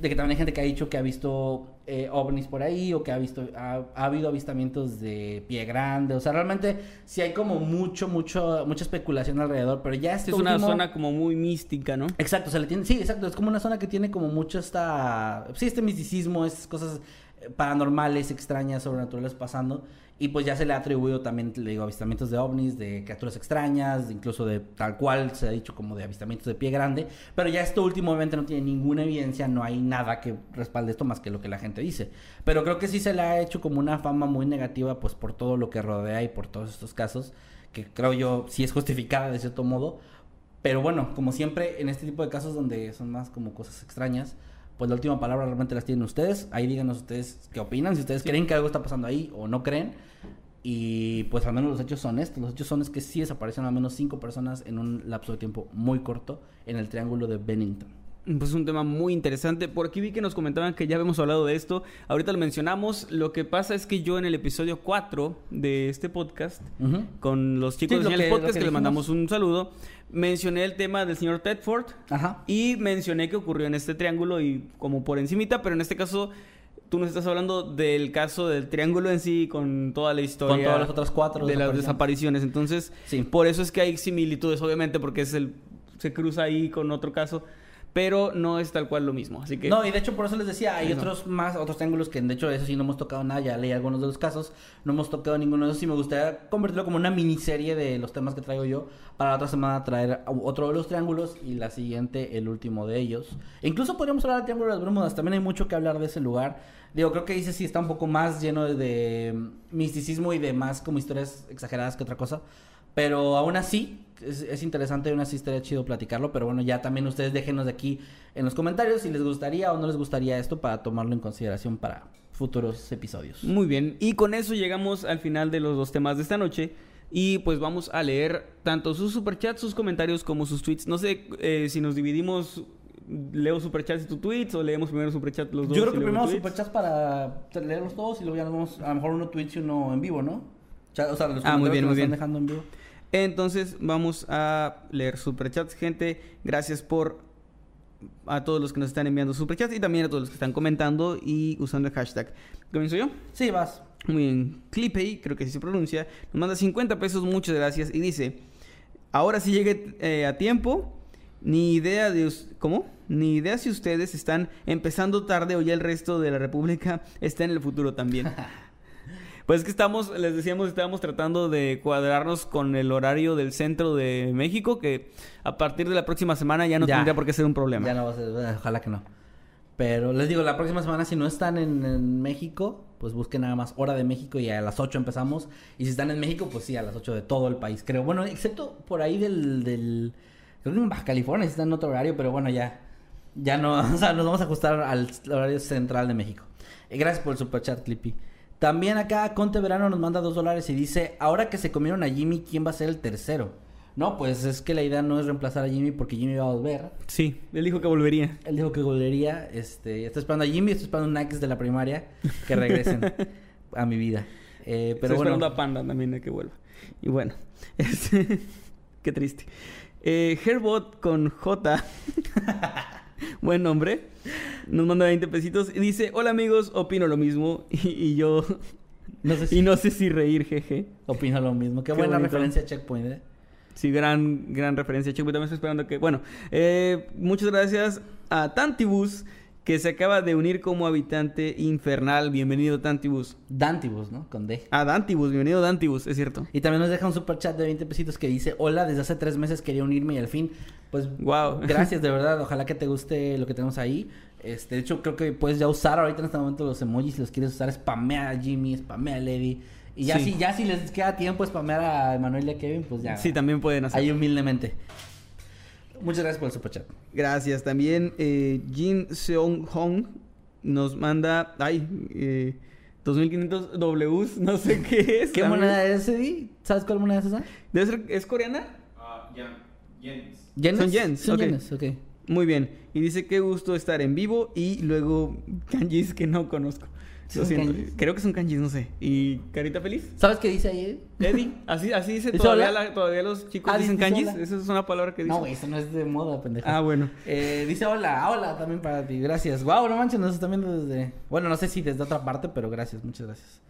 De que también hay gente que ha dicho que ha visto eh, ovnis por ahí o que ha visto, ha, ha habido avistamientos de pie grande. O sea, realmente sí hay como mucho, mucho, mucha especulación alrededor, pero ya esto es una último- zona como muy mística, ¿no? Exacto, se le tiene, sí, exacto, es como una zona que tiene como mucho esta, sí, este misticismo, estas cosas eh, paranormales, extrañas, sobrenaturales pasando, y pues ya se le ha atribuido también, le digo, avistamientos de ovnis, de criaturas extrañas, incluso de tal cual se ha dicho como de avistamientos de pie grande, pero ya esto último obviamente no tiene ninguna evidencia, no hay nada que respalde esto más que lo que la gente dice, pero creo que sí se le ha hecho como una fama muy negativa pues por todo lo que rodea y por todos estos casos, que creo yo sí es justificada de cierto modo, pero bueno, como siempre, en este tipo de casos donde son más como cosas extrañas, pues la última palabra realmente las tienen ustedes. Ahí díganos ustedes qué opinan, si ustedes creen que algo está pasando ahí o no creen. Y pues al menos los hechos son estos. Los hechos son es que sí desaparecen al menos cinco personas en un lapso de tiempo muy corto en el triángulo de Bennington. Pues es un tema muy interesante. Por aquí vi que nos comentaban que ya habíamos hablado de esto. Ahorita lo mencionamos. Lo que pasa es que yo en el episodio 4 de este podcast, Ujú. con los chicos Sí, de lo que- lo Podcast, que que, le dijimos. mandamos un saludo, mencioné el tema del señor Tedford Ajá. y mencioné que ocurrió en este triángulo y como por encimita, pero en este caso tú nos estás hablando del caso del triángulo en sí con toda la historia Con todas las otras cuatro de las desapariciones. Entonces, Sí. por eso es que hay similitudes, obviamente, porque es el se cruza ahí con otro caso, pero no es tal cual lo mismo. Así que No, y de hecho por eso les decía, hay otros más, otros triángulos que de hecho eso sí no hemos tocado nada, ya leí algunos de los casos, no hemos tocado ninguno de esos y me gustaría convertirlo como una miniserie de los temas que traigo yo, para la otra semana traer otro de los triángulos y la siguiente el último de ellos. E incluso podríamos hablar del Triángulo de las Bermudas, también hay mucho que hablar de ese lugar. Digo, creo que dice sí está un poco más lleno de, de misticismo y de más como historias exageradas que otra cosa. Pero aún así, es, es interesante y aún así estaría chido platicarlo. Pero bueno, ya también ustedes déjenos de aquí en los comentarios si les gustaría o no les gustaría esto para tomarlo en consideración para futuros episodios. Muy bien, y con eso llegamos al final de los dos temas de esta noche. Y pues vamos a leer tanto sus superchats, sus comentarios como sus tweets. No sé eh, si nos dividimos, leo superchats y tus tweets o leemos primero superchats los dos. Yo creo que primero tweets. superchats para leerlos todos y luego ya nos vamos, a lo mejor uno Twitch y uno en vivo, ¿no? O sea, los Ah, muy bien, muy bien. están dejando en vivo. Entonces vamos a leer superchats, gente. Gracias por a todos los que nos están enviando superchats y también a todos los que están comentando y usando el hashtag. ¿Comienzo yo? Sí, vas. Muy bien. Clipey, creo que así se pronuncia, nos manda 50 pesos, muchas gracias. Y dice, ahora sí llegué eh, a tiempo, ni idea de... ¿Cómo? Ni idea si ustedes están empezando tarde o ya el resto de la República [LAUGHS] está en el futuro también. [LAUGHS] Pues es que estamos, les decíamos, estábamos tratando de cuadrarnos con el horario del centro de México, que a partir de la próxima semana ya no Ya. tendría por qué ser un problema. Ya no va a ser, eh, ojalá que no. Pero les digo, la próxima semana si no están en, en México, pues busquen nada más hora de México y a las 8 empezamos. Y si están en México, pues sí, a las 8 de todo el país, creo. Bueno, excepto por ahí del... del creo que en Baja California sí están en otro horario, pero bueno, ya... Ya no, [LAUGHS] o sea, nos vamos a ajustar al horario central de México. Eh, gracias por el superchat, Clippy. También acá Conte Verano nos manda dos dólares y dice, ahora que se comieron a Jimmy, ¿quién va a ser el tercero? No, pues es que la idea no es reemplazar a Jimmy porque Jimmy va a volver. Sí, él dijo que volvería. Él dijo que volvería. Este, estoy esperando a Jimmy, estoy esperando a Nax de la primaria que regresen [LAUGHS] a mi vida. Eh, pero Estoy bueno, esperando a Panda también a que vuelva. Y bueno, [LAUGHS] este, qué triste. Eh, Herbot con J, [LAUGHS] [LAUGHS] buen nombre, nos manda 20 pesitos y dice, hola amigos, opino lo mismo [LAUGHS] y, y yo, [LAUGHS] no sé si y no sé si reír, jeje. opino lo mismo. Qué, Qué buena bonito. referencia a Checkpoint, ¿eh? Sí, gran, gran referencia, Checkpoint. También estoy esperando que. Bueno, eh, muchas gracias a Tantibus, que se acaba de unir como habitante infernal. Bienvenido, Tantibus. Dantibus, ¿no? Con D. A Dantibus, bienvenido, Dantibus, es cierto. Y también nos deja un super chat de 20 pesitos que dice, hola, desde hace tres meses quería unirme y al fin, pues, Wow. [LAUGHS] gracias de verdad, ojalá que te guste lo que tenemos ahí. Este, de hecho, creo que puedes ya usar ahorita en este momento los emojis, si los quieres usar, spamea a Jimmy, spamea a Lady. Y ya Sí. si, ya si les queda tiempo spamear a Emanuel y a Kevin, pues ya. Sí, también pueden hacer. Ahí humildemente. Muchas gracias por el superchat. Gracias. También eh, Jin Seong Hong nos manda. Ay, eh, 2500 Ws, no sé qué es. ¿Qué también. moneda es, Eddie? ¿Sabes cuál moneda es esa? Debe ser, ¿Es coreana? Ah, ya, yenes. ¿Yenes? Son yens, Son ok. yenes, ok. Muy bien. Y dice qué gusto estar en vivo y luego kanjis que no conozco. Creo que son kanjis, no sé. ¿Y carita feliz? ¿Sabes qué dice ahí? Eddie, así, así dice [LAUGHS] ¿Dice todavía, la- todavía los chicos Ah, dicen dice kanjis. hola. Esa es una palabra que dicen. No, güey, eso no es de moda, pendejo. Ah, bueno. Eh, dice hola, hola también para ti, gracias. Wow, no manches, nos están viendo desde. Bueno, no sé si desde otra parte, pero gracias, muchas gracias.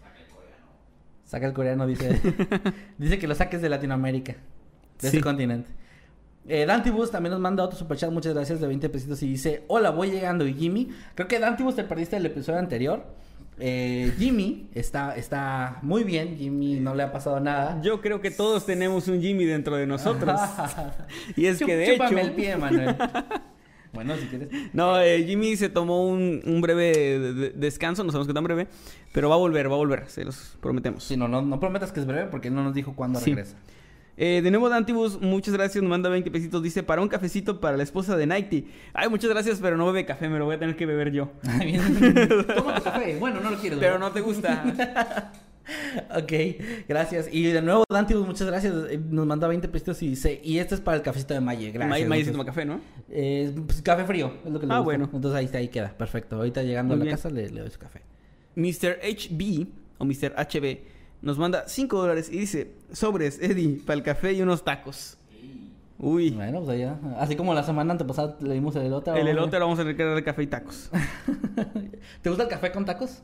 Saca el coreano, dice. [LAUGHS] dice que lo saques de Latinoamérica, de Sí. ese continente. Eh, Dantibus también nos manda otro superchat, muchas gracias, de 20 pesitos y dice: Hola, voy llegando. Y Jimmy, creo que Dantibus te perdiste el episodio anterior. Eh, Jimmy está, está muy bien, Jimmy no le ha pasado nada. Yo creo que todos tenemos un Jimmy dentro de nosotros. [LAUGHS] y es Chup- que de hecho. el pie, Manuel. [LAUGHS] bueno, si quieres. No, eh, Jimmy se tomó un, un breve de- de- descanso, no sabemos qué tan breve, pero va a volver, va a volver, se los prometemos. Sí, no, no, no prometas que es breve porque no nos dijo cuándo Sí. regresa. Eh, de nuevo, Dantibus, muchas gracias. Nos manda 20 pesitos. Dice, para un cafecito para la esposa de Nighty. Ay, muchas gracias, pero no bebe café. Me lo voy a tener que beber yo. [LAUGHS] Toma tu café. Bueno, no lo quieres. Pero no te gusta. [LAUGHS] Ok, gracias. Y de nuevo, Dantibus, muchas gracias. Eh, Nos manda 20 pesitos y dice, y este es para el cafecito de Maye. Gracias. May, May sí muchas- toma café, ¿no? Eh, pues, café frío, es lo que le Ah, gusta. bueno. Entonces ahí, ahí queda, perfecto. Ahorita llegando Muy a la bien. casa le, le doy su café. Mr. HB o Mr. HB nos manda 5 dólares y dice, sobres, Eddie, para el café y unos tacos. Uy, Bueno, pues allá. Así como la semana antepasada le dimos el elote. el elote lo vamos a tener que darle café y tacos. [LAUGHS] ¿Te gusta el café con tacos?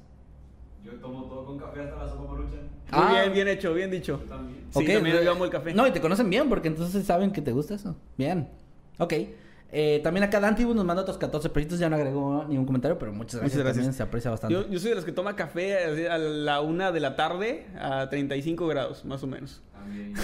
Yo tomo todo con café hasta la sopa maruchan. Muy Ah. bien, bien hecho, bien dicho. Yo también. Sí, también eh, yo amo el café. No, y te conocen bien porque entonces saben que te gusta eso. Bien. Ok. Eh, también acá Dantibus nos manda otros 14 pesitos. Ya no agregó ningún comentario, pero muchas gracias. Muchas gracias. También se aprecia bastante. Yo, yo soy de los que toma café a la una de la tarde a 35 grados, más o menos. También.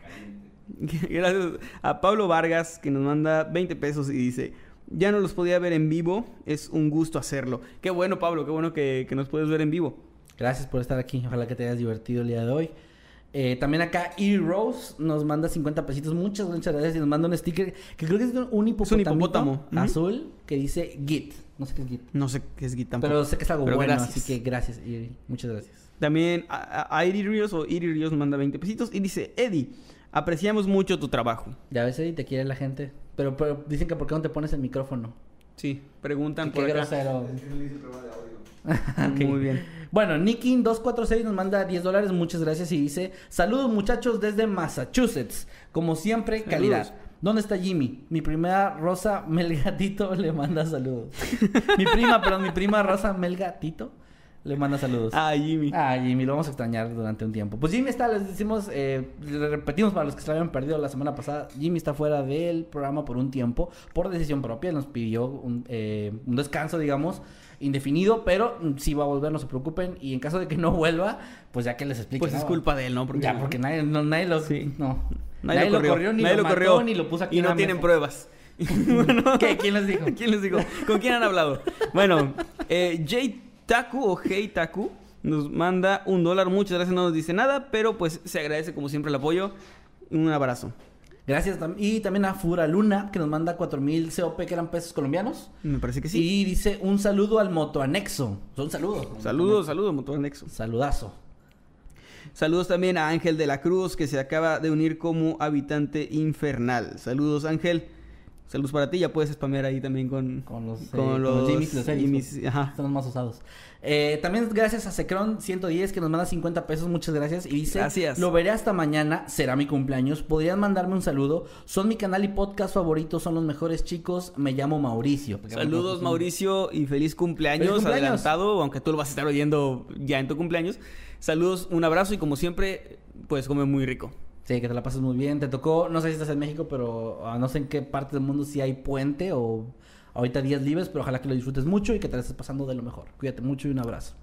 Caliente. [LAUGHS] Gracias a Pablo Vargas que nos manda 20 pesos y dice, ya no los podía ver en vivo, es un gusto hacerlo. Qué bueno Pablo, qué bueno que, que nos puedes ver en vivo. Gracias por estar aquí. Ojalá que te hayas divertido el día de hoy. Eh, también acá. Rose nos manda 50 pesitos. Muchas, muchas gracias. Y nos manda un sticker que creo que es un hipopótamo, azul que dice Git. No sé qué es Git. No sé qué es Git tampoco. Pero sé que es algo Pero bueno, gracias. así que gracias, Iri. Muchas gracias. También a, a Iri Ríos o Iri Ríos manda 20 pesitos y dice, Eddie, apreciamos mucho tu trabajo. Ya ves, Eddie, te quiere la gente. Pero, pero dicen que por qué no te pones el micrófono. Sí, preguntan Qué por acá. grosero. Es que no le hice prueba de audio. [LAUGHS] Ok. Muy bien. Bueno, Nikin246 nos manda 10 dólares, muchas gracias y dice, saludos muchachos desde Massachusetts, como siempre, calidad. ¿Dónde está Jimmy? Mi prima Rosa Melgatito [LAUGHS] le manda saludos. mi prima, perdón, mi prima Rosa Melgatito le manda saludos. Ah, Jimmy. Ah, Jimmy, lo vamos a extrañar durante un tiempo. Pues Jimmy está, les decimos, eh, le repetimos para los que se lo habían perdido la semana pasada, Jimmy está fuera del programa por un tiempo, por decisión propia, nos pidió un, eh, un descanso, digamos, indefinido, pero sí va a volver, no se preocupen, y en caso de que no vuelva, pues ya que les explique. Pues ¿no? es culpa de él, ¿no? Porque, ya, porque nadie, no, nadie lo... Sí. No. Nadie, lo corrió, ni nadie lo, mató, corrió ni lo puso aquí y no tienen mesa. pruebas. [LAUGHS] [LAUGHS] ¿Qué? ¿Quién les dijo? ¿Quién les digo? ¿Con quién han hablado? Bueno, eh, Jay Taku o Hey Taku nos manda un dólar. Muchas gracias, no nos dice nada, pero pues se agradece como siempre el apoyo. Un abrazo. Gracias. Y también a Fura Luna, que nos manda 4000 COP, que eran pesos colombianos. Me parece que sí. Y dice un saludo al motoanexo. Saludo. Saludos, saludos, Motor Nexo. Saludazo. Saludos también a Ángel de la Cruz, que se acaba de unir como habitante infernal. Saludos, Ángel. Saludos para ti. Ya puedes spamear ahí también con, Con los, eh, con con los Jimmys los Jimmys, Ajá. Son los más usados. Eh, también gracias a Secron 110 que nos manda 50 pesos. Muchas gracias. Y dice: Gracias. Lo veré hasta mañana. Será mi cumpleaños. Podrían mandarme un saludo. Son mi canal y podcast favorito. Son los mejores chicos. Me llamo Mauricio. Saludos Mauricio y feliz cumpleaños, Feliz cumpleaños. adelantado, aunque tú lo vas a estar oyendo ya en tu cumpleaños. Saludos, un abrazo y como siempre, pues come muy rico. Sí, que te la pases muy bien. Te tocó, no sé si estás en México, pero ah, no sé en qué parte del mundo si hay puente o ahorita días libres, pero ojalá que lo disfrutes mucho y que te la estés pasando de lo mejor. Cuídate mucho y un abrazo.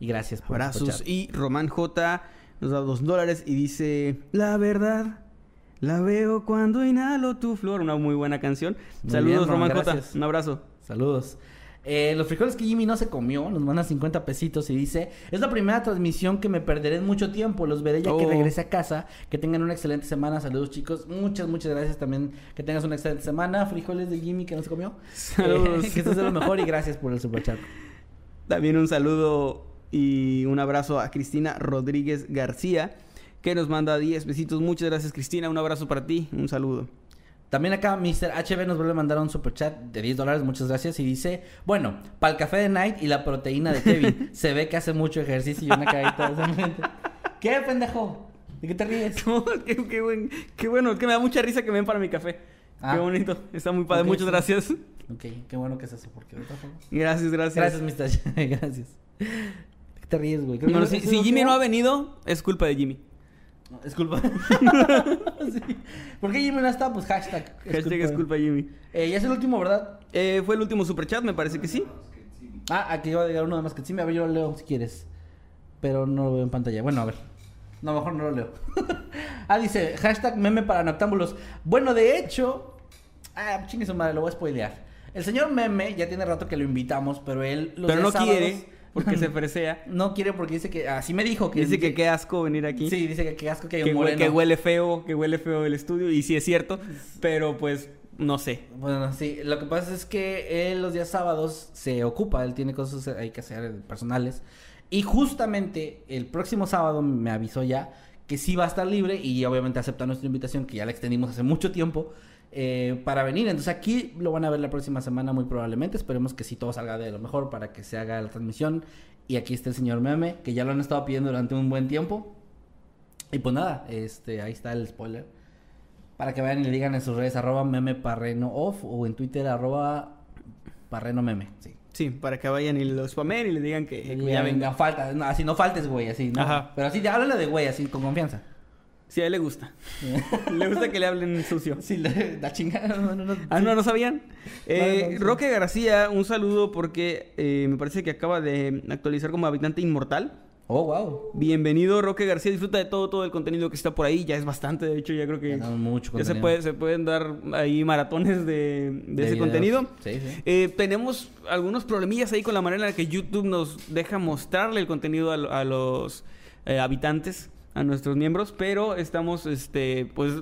Y gracias por Abrazos. escuchar. Y Román J nos da dos dólares y dice, la verdad, la veo cuando inhalo tu flor. Una muy buena canción. Muy Saludos, bien, Román, J. Un abrazo. Saludos. Eh, los frijoles que Jimmy no se comió, nos manda 50 pesitos y dice, es la primera transmisión que me perderé en mucho tiempo, los veré ya que Oh. regrese a casa, que tengan una excelente semana, saludos chicos, muchas, muchas gracias también, que tengas una excelente semana, frijoles de Jimmy que no se comió, Saludos. [LAUGHS] Eh, que estés de lo mejor y gracias por el superchat. También un saludo y un abrazo a Cristina Rodríguez García, que nos manda 10 besitos. Muchas gracias, Cristina. Un abrazo para ti. Un saludo. También acá Mr. HB nos vuelve a mandar un superchat de 10 dólares, muchas gracias. Y dice, bueno, para el café de Night y la proteína de Kevin, [LAUGHS] se ve que hace mucho ejercicio y una carita de. ¿Qué, pendejo? ¿De qué te ríes? [LAUGHS] qué, qué buen- qué bueno, es que me da mucha risa que me den para mi café. Ah. Qué bonito, está muy padre. Muchas sí. gracias. Ok, qué bueno que es eso, porque de otra forma... Gracias, gracias. Gracias, Mr. [LAUGHS] Gracias. ¿De qué te ríes, güey? Bueno, no- si, ¿es si Jimmy no ha venido, es culpa de Jimmy. No, Es culpa. [LAUGHS] Sí. ¿Por qué Jimmy no está? Pues hashtag. Hashtag es culpa Jimmy. Eh, ya es el último, ¿verdad? Eh, fue el último superchat, me parece que sí. Ah, aquí va a llegar uno de más que sí, a ver, yo lo leo si quieres. Pero no lo veo en pantalla. Bueno, a ver. No, mejor no lo leo. [LAUGHS] ah, dice, hashtag meme para noctámbulos. Bueno, de hecho. Ah, chingue su madre, lo voy a spoilear. El señor meme ya tiene rato que lo invitamos, pero él. Los Pero no sábados- quiere. Porque se [LAUGHS] fresea. No quiere porque dice que... Así me dijo que... Dice que qué asco venir aquí. Sí, dice que qué asco que hay que, un moreno. que huele feo, que huele feo el estudio. Y sí es cierto, pero pues no sé. Bueno, sí, lo que pasa es que él los días sábados se ocupa, él tiene cosas hay que hacer eh, personales. Y justamente el próximo sábado me avisó ya que sí va a estar libre y obviamente acepta nuestra invitación que ya la extendimos hace mucho tiempo eh, para venir. Entonces aquí lo van a ver la próxima semana muy probablemente. Esperemos que sí todo salga de lo mejor para que se haga la transmisión. Y aquí está el señor Meme, que ya lo han estado pidiendo durante un buen tiempo. Y pues nada, este, ahí está el spoiler. Para que vayan y le digan en sus redes arroba meme parreno off o en Twitter arroba parreno meme. Sí. Sí, para que vayan y lo spamen y le digan que, ya venga. falta, no, así no faltes, güey, así, ¿no? Ajá. Pero así, háblale de güey, así, con confianza. Sí, a él le gusta. le gusta que le hablen sucio. Sí, la, chingada, no. Ah, no, ¿no sabían? Eh. Roque García, un saludo porque eh, me parece que acaba de actualizar como habitante inmortal. Oh, wow. Bienvenido, Roque García. Disfruta de todo, todo el contenido que está por ahí. Ya es bastante, de hecho, ya creo que Ya mucho ya se, puede, se pueden dar ahí maratones de, de De ese videos. contenido. Sí, sí. Eh, tenemos algunos problemillas ahí con la manera en la que YouTube nos deja mostrarle el contenido a los eh, habitantes, a nuestros miembros, pero estamos, este, pues,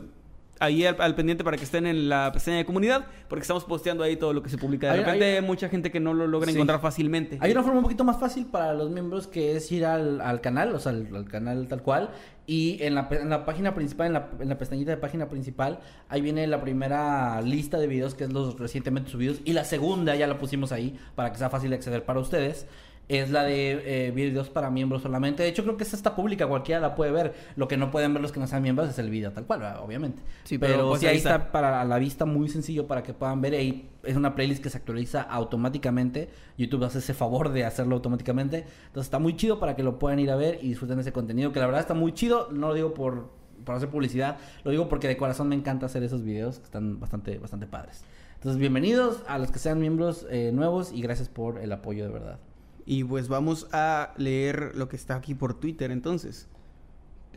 ahí al, al pendiente para que estén en la pestaña de comunidad, porque estamos posteando ahí todo lo que se publica. De Hay- repente hay- hay mucha gente que no lo logra Sí. encontrar fácilmente. Hay una forma un poquito más fácil para los miembros que es ir al, al canal, o sea, al, al canal tal cual. Y en la, en la página principal, en la, en la pestañita de página principal, ahí viene la primera lista de videos que es los recientemente subidos. Y la segunda ya la pusimos ahí para que sea fácil de acceder para ustedes. Es la de eh, videos para miembros solamente. De hecho, creo que esa está pública, cualquiera la puede ver. Lo que no pueden ver los que no sean miembros es el video tal cual, obviamente. Sí, pero, pero pues, sí, ahí está. está. para la vista muy sencillo para que puedan ver. Ahí es una playlist que se actualiza automáticamente. YouTube hace ese favor de hacerlo automáticamente. Entonces está muy chido para que lo puedan ir a ver y disfruten de ese contenido. Que la verdad está muy chido. No lo digo por, por hacer publicidad. Lo digo porque de corazón me encanta hacer esos videos que están bastante, bastante padres. Entonces, bienvenidos a los que sean miembros eh, nuevos y gracias por el apoyo de verdad. Y pues vamos a leer lo que está aquí por Twitter entonces.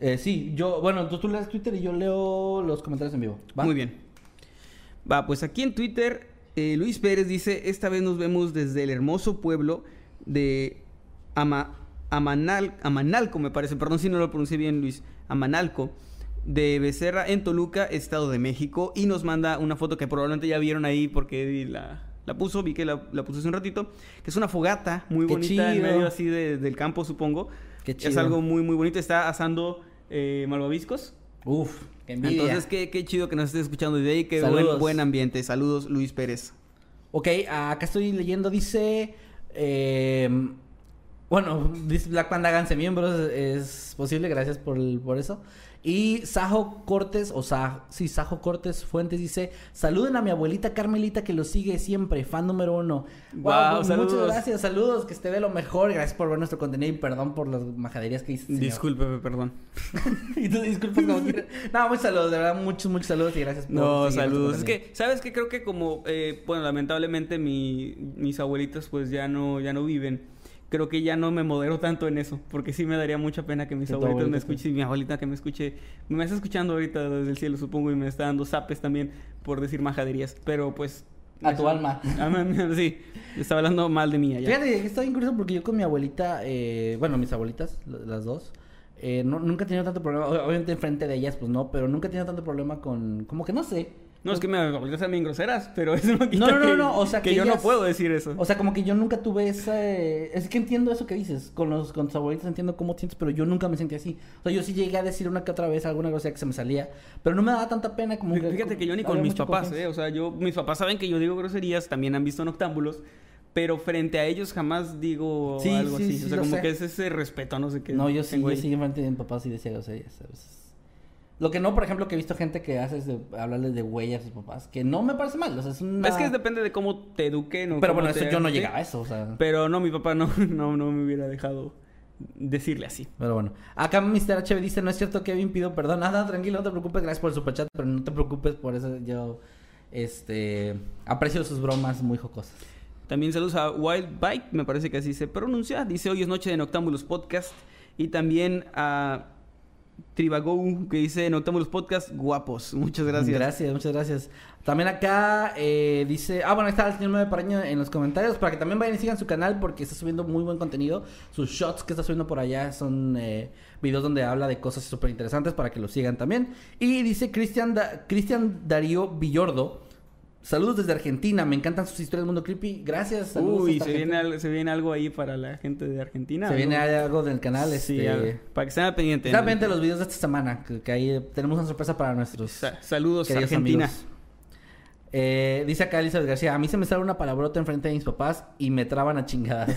Eh, sí, yo, bueno, tú, tú lees Twitter y yo leo los comentarios en vivo. ¿va? Muy bien. Va, pues aquí en Twitter, eh, Luis Pérez dice, esta vez nos vemos desde el hermoso pueblo de Ama- Amanal, Amanalco, me parece, perdón si no lo pronuncié bien, Luis, Amanalco, de Becerra, en Toluca, Estado de México, y nos manda una foto que probablemente ya vieron ahí porque Eddie la, la puso, vi que la, la puso hace un ratito, que es una fogata muy Qué bonita en medio así de- del campo, supongo. Qué Es chido. algo muy, muy bonito, está asando eh, malvaviscos. Uf, qué envidia. Entonces, qué, qué chido que nos estés escuchando desde ahí. Qué buen, buen ambiente. Saludos, Luis Pérez. Ok, acá estoy leyendo, dice... eh, bueno, dice Black Panda háganse miembros, es posible, gracias por, por eso. Y Sajo Cortés, o Sa, sí, Sajo Cortés Fuentes dice, saluden a mi abuelita Carmelita que lo sigue siempre, fan número uno. Guau, pues, saludos. Muchas gracias, saludos, que esté de lo mejor, gracias por ver nuestro contenido y perdón por las majaderías que hice. señor. Discúlpeme, perdón. [LAUGHS] y tú disculpas como quieras. No, muchos saludos, de verdad, muchos, muchos saludos y gracias por No, saludos. Es que, ¿sabes qué? Creo que como, eh, bueno, lamentablemente mi, mis abuelitos pues ya no, ya no viven. Creo que ya no me modero tanto en eso, porque sí me daría mucha pena que mis abuelitos me escuchen, y mi abuelita que me escuche, me está escuchando ahorita desde el cielo, supongo, y me está dando zapes también por decir majaderías, pero pues... A tu alma. [LAUGHS] A mí- sí, estaba hablando mal de mí allá. Fíjate que está bien curioso porque yo con mi abuelita, eh, bueno, mis abuelitas, la- las dos, eh, no- nunca he tenido tanto problema. Obviamente enfrente de ellas, pues no, pero nunca he tenido tanto problema con. Como que no sé. No, es que mis abuelitas sean bien groseras, pero [LAUGHS] eso no quita No, no, no, que, no, o sea, que que yo no puedo decir eso. O sea, como que yo nunca tuve esa. Es que entiendo eso que dices. Con los con tus abuelitas entiendo cómo te sientes, pero yo nunca me sentí así. O sea, yo sí llegué a decir una que otra vez alguna grosería que se me salía, pero no me daba tanta pena como que. Fíjate que yo ni con mis papás, confianza. ¿eh? O sea, yo, mis papás saben que yo digo groserías, también han visto noctámbulos, pero frente a ellos jamás digo Sí, algo sí, así. sí, o sea, como sé. que es ese respeto, no sé qué. No, yo sí, yo sí enfrente de mi papá sí decía groserías a veces. Lo que no, por ejemplo, que he visto gente que hace es de hablarles de güey a sus papás, que no me parece mal, o sea, es una... Es que depende de cómo te eduquen o Pero bueno, te eso yo no llegaba a eso, o sea... Pero no, mi papá no, [LAUGHS] no, no me hubiera dejado decirle así. Pero bueno, acá Mr. HB dice, no es cierto, Kevin, pido perdón. Nada, tranquilo, no te preocupes, gracias por el superchat, pero no te preocupes por eso, yo, este, aprecio sus bromas muy jocosas. También saludos a Wild Bike, me parece que así se pronuncia. Dice, hoy es noche de Noctámbulos Podcast. Y también a Tribagou, que dice Noctámbulos Podcast, guapos. [LAUGHS] Muchas gracias. Gracias, muchas gracias. También acá eh, dice, ah, bueno, está el señor 9 Paraño en los comentarios para que también vayan y sigan su canal porque está subiendo muy buen contenido. Sus shots que está subiendo por allá son eh, videos donde habla de cosas súper interesantes para que lo sigan también. Y dice Cristian Da- Cristian Darío Villordo. Saludos desde Argentina, me encantan sus historias del mundo creepy. Gracias. Uy, se viene, algo, se viene algo ahí para la gente de Argentina. Se viene algo del canal. Sí, este, para que estén. Estén pendientes de los videos de esta semana, que, que ahí tenemos una sorpresa para nuestros Sa- saludos, Argentina. amigos. Eh, dice acá Elizabeth García, a mí se me sale una palabrota enfrente de mis papás y me traban a chingadas. [LAUGHS]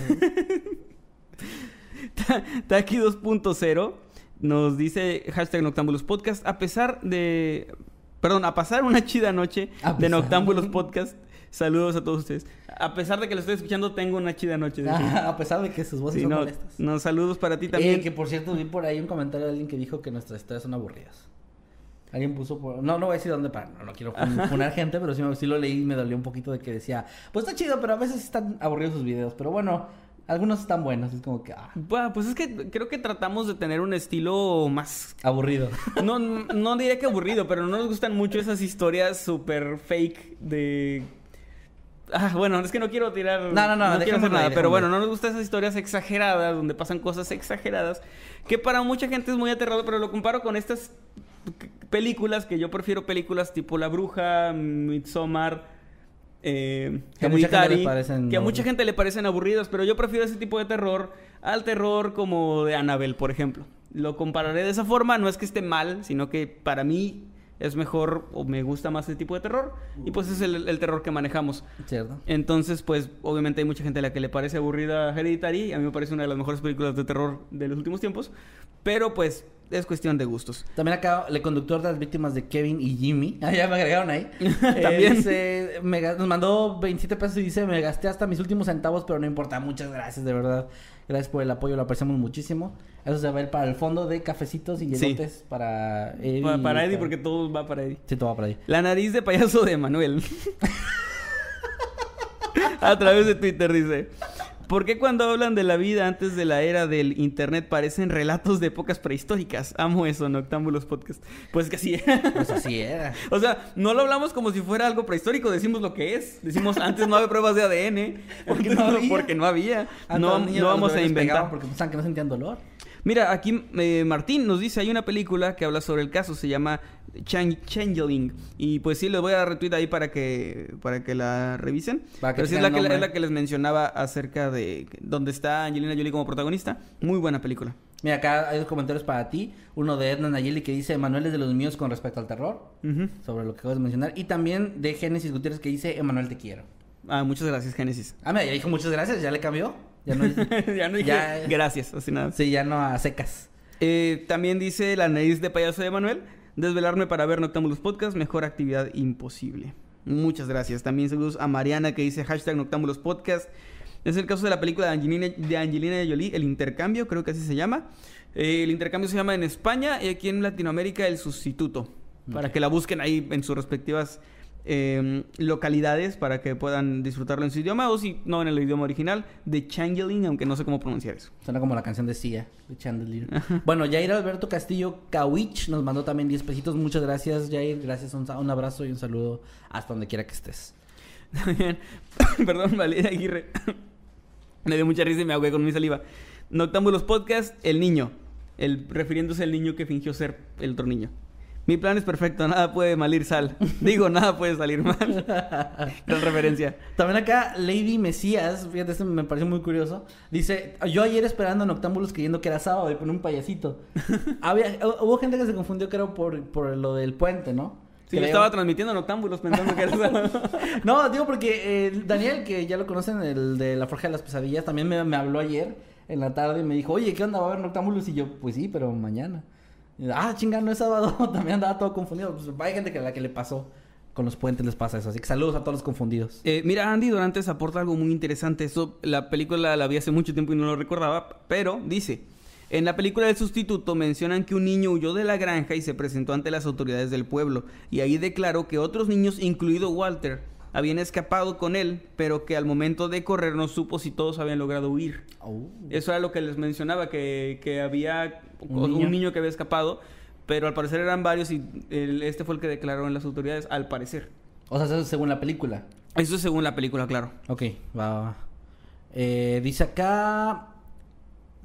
Taki 2.0 nos dice hashtag Noctámbulos Podcast. A pesar de. Perdón, a pasar una chida noche de. Noctámbulos Podcast. Saludos a todos ustedes. A pesar de que lo estoy escuchando, tengo una chida noche. hecho. a pesar de que sus voces Sí, son no, molestas. no, saludos para ti también. Eh, que por cierto vi por ahí un comentario de alguien que dijo que nuestras historias son aburridas. Alguien puso por... No, no voy a decir dónde para... No, no quiero fun- [LAUGHS] funar gente, pero sí lo leí y me dolió un poquito de que decía... Pues está chido, pero a veces están aburridos sus videos. Pero bueno, algunos están buenos. Es como que... Ah, Bueno, pues es que creo que tratamos de tener un estilo más aburrido. [LAUGHS] No, no diría que aburrido, pero no nos gustan mucho esas historias súper fake de... Ah, bueno, es que no quiero tirar... No, no, no, quiero dejémoslo hacer nada, pero bueno, no nos gustan esas historias exageradas, donde pasan cosas exageradas, que para mucha gente es muy aterrador, pero lo comparo con estas películas, que yo prefiero películas tipo La Bruja, Midsommar... Eh, Que a mucha gente Hereditary, que a mucha gente le parecen aburridas, pero yo prefiero ese tipo de terror al terror como de Annabelle, por ejemplo. Lo compararé de esa forma, no es que esté mal, sino que para mí es mejor o me gusta más ese tipo de terror y pues es el, el terror que manejamos. ¿Cierto? Entonces, pues obviamente hay mucha gente a la que le parece aburrida Hereditary, a mí me parece una de las mejores películas de terror de los últimos tiempos, pero pues es cuestión de gustos. También acá el conductor de las víctimas de Kevin y Jimmy. [LAUGHS] Ah, ya me agregaron ahí. [LAUGHS] También. Me nos mandó 27 pesos y dice, me gasté hasta mis últimos centavos, pero no importa. Muchas gracias, de verdad. Gracias por el apoyo, lo apreciamos muchísimo. Eso se va a ir para el fondo de cafecitos y Sí. hielotes para Eddie. Pa- para Eddie, porque todo va para Eddie. Sí, todo va para ahí. La nariz de payaso de Manuel. [LAUGHS] A través de Twitter dice. ¿Por qué cuando hablan de la vida antes de la era del internet parecen relatos de épocas prehistóricas? Amo eso, Noctámbulos Podcast. Pues que sí. Pues así era. o sea, no lo hablamos como si fuera algo prehistórico, decimos lo que es. Decimos antes no había pruebas de ADN. [LAUGHS] Porque no había. Porque no había. No, no los vamos a inventar. Porque pensaban que no sentían dolor. Mira, aquí eh, Martín nos dice, hay una película que habla sobre el caso, se llama Chan- Changeling. Y pues sí, les voy a dar retweet ahí para que, para que la revisen. Para que Pero sí es la que, es la que les mencionaba acerca de donde está Angelina Jolie como protagonista. Muy buena película. Mira, acá hay dos comentarios para ti. Uno de Edna Nayeli que dice, Manuel es de los míos con respecto al terror. Sobre lo que acabas de mencionar. Y también de Génesis Gutiérrez que dice, Emanuel te quiero. Ah, muchas gracias, Génesis. Ah, mira, ya dijo muchas gracias, ya le cambió. Ya no [LAUGHS] ya no dije Ya- gracias, así nada. Sí, ya no a secas. Eh, también dice la nariz de payaso de Manuel. Desvelarme para ver Noctámbulos Podcast, mejor actividad imposible. Muchas gracias. También saludos a Mariana que dice hashtag Noctámbulos Podcast. Es el caso de la película de Angelina, de Angelina Jolie, El Intercambio, creo que así se llama. Eh, el intercambio se llama en España y aquí en Latinoamérica El Sustituto. Para que la busquen ahí en sus respectivas eh, localidades para que puedan disfrutarlo en su idioma o si no en el idioma original de Changeling, aunque no sé cómo pronunciar eso. Suena como la canción de Sia, de Chandelier. bueno, Jair Alberto Castillo Kawich nos mandó también 10 pesitos. Muchas gracias, Jair. Gracias, un, abrazo y un saludo hasta donde quiera que estés. También, [COUGHS] perdón, Valeria Aguirre. [COUGHS] me dio mucha risa y me ahogué con mi saliva. Noctámbulos Podcast, el niño. El, refiriéndose al niño que fingió ser el otro niño. Mi plan es perfecto, nada puede malir sal. [LAUGHS] Digo, nada puede salir mal. [LAUGHS] Gran referencia. También acá, Lady Mesías, fíjate, este me pareció muy curioso. Dice, yo ayer esperando en Octámbulos creyendo que era sábado y pone un payasito. [LAUGHS] Había, hu- hubo gente que se confundió, creo, por, por lo del puente, ¿no? Sí, yo Creo. estaba transmitiendo Noctámbulos pensando que era sábado. No, digo porque eh, Daniel, que ya lo conocen, el de la Forja de las Pesadillas, también me, me habló ayer en la tarde y me dijo, oye, ¿qué onda? ¿Va a haber Noctámbulos? Y yo, pues sí, pero mañana. Ah, chinga, no es sábado. [LAUGHS] también andaba todo confundido. Pues hay gente que a la que le pasó con los puentes les pasa eso. Así que saludos a todos los confundidos. Eh, mira, Andy Dorantes aporta algo muy interesante. Eso, la película la vi hace mucho tiempo y no lo recordaba, pero dice: En la película del sustituto mencionan que un niño huyó de la granja y se presentó ante las autoridades del pueblo. Y ahí declaró que otros niños, incluido Walter, habían escapado con él, pero que al momento de correr no supo si todos habían logrado huir. Oh. Eso era lo que les mencionaba, que, que había Un un niño. niño. que había escapado, pero al parecer eran varios y el- este fue el que declararon las autoridades, al parecer. O sea, eso es según la película. Eso es según la película, claro. Ok, va, va, va. Eh, dice acá.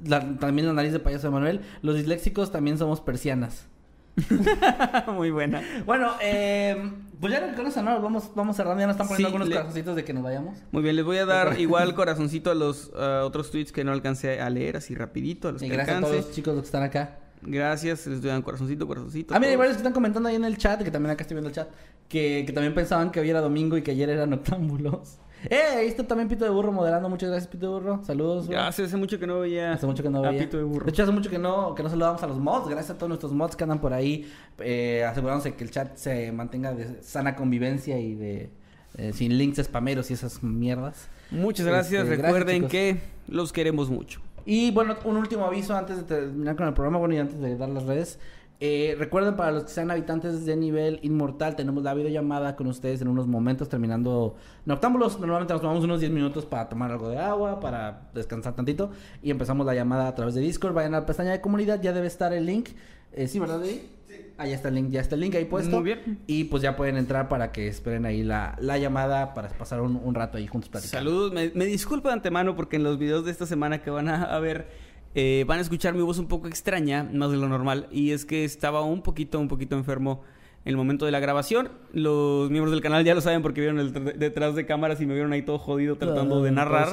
la- también la nariz de payaso de Manuel. Los disléxicos también somos persianas. [LAUGHS] Muy buena. Bueno, eh, pues ya con eso, ¿no? Vamos, vamos cerrando. Ya nos están poniendo Sí, algunos le- corazoncitos de que nos vayamos. Muy bien, les voy a dar igual corazoncito a los otros tweets que no alcancé a leer así rapidito, a los Y que gracias a todos los chicos los que están acá. Gracias, les doy un corazoncito, corazoncito. Ah, mira, hay varios que están comentando ahí en el chat, que también acá estoy viendo el chat, que, que también pensaban que hoy era domingo y que ayer eran octámbulos. ¡Eh! Ahí está también Pito de Burro moderando. Muchas gracias, Pito de Burro. Saludos. hace mucho que no veía. Hace mucho que no a veía. Pito de burro. hecho, hace mucho que no, que no saludamos a los mods. Gracias a todos nuestros mods que andan por ahí, eh, asegurándose que el chat se mantenga de sana convivencia y de eh, sin links spameros y esas mierdas. Muchas gracias. Este, Recuerden que los queremos mucho. Y bueno, un último aviso antes de terminar con el programa, bueno, y antes de dar las redes. Eh, recuerden, para los que sean habitantes de nivel inmortal, tenemos la videollamada con ustedes en unos momentos terminando Noctámbulos. Normalmente nos tomamos unos 10 minutos para tomar algo de agua, para descansar tantito. Y empezamos la llamada a través de Discord. Vayan a la pestaña de comunidad, ya debe estar el link. Eh, sí, ¿verdad, Eddie? Sí. Ahí está el link, ya está el link ahí puesto. Muy bien. Y pues ya pueden entrar para que esperen ahí la, la llamada para pasar un, un rato ahí juntos platicando. Saludos. Me, me disculpo de antemano porque en los videos de esta semana que van a, a ver eh, van a escuchar mi voz un poco extraña, más de lo normal. Y es que estaba un poquito, un poquito enfermo en el momento de la grabación. Los miembros del canal ya lo saben porque vieron el tr- detrás de cámaras y me vieron ahí todo jodido tratando de Ah, narrar.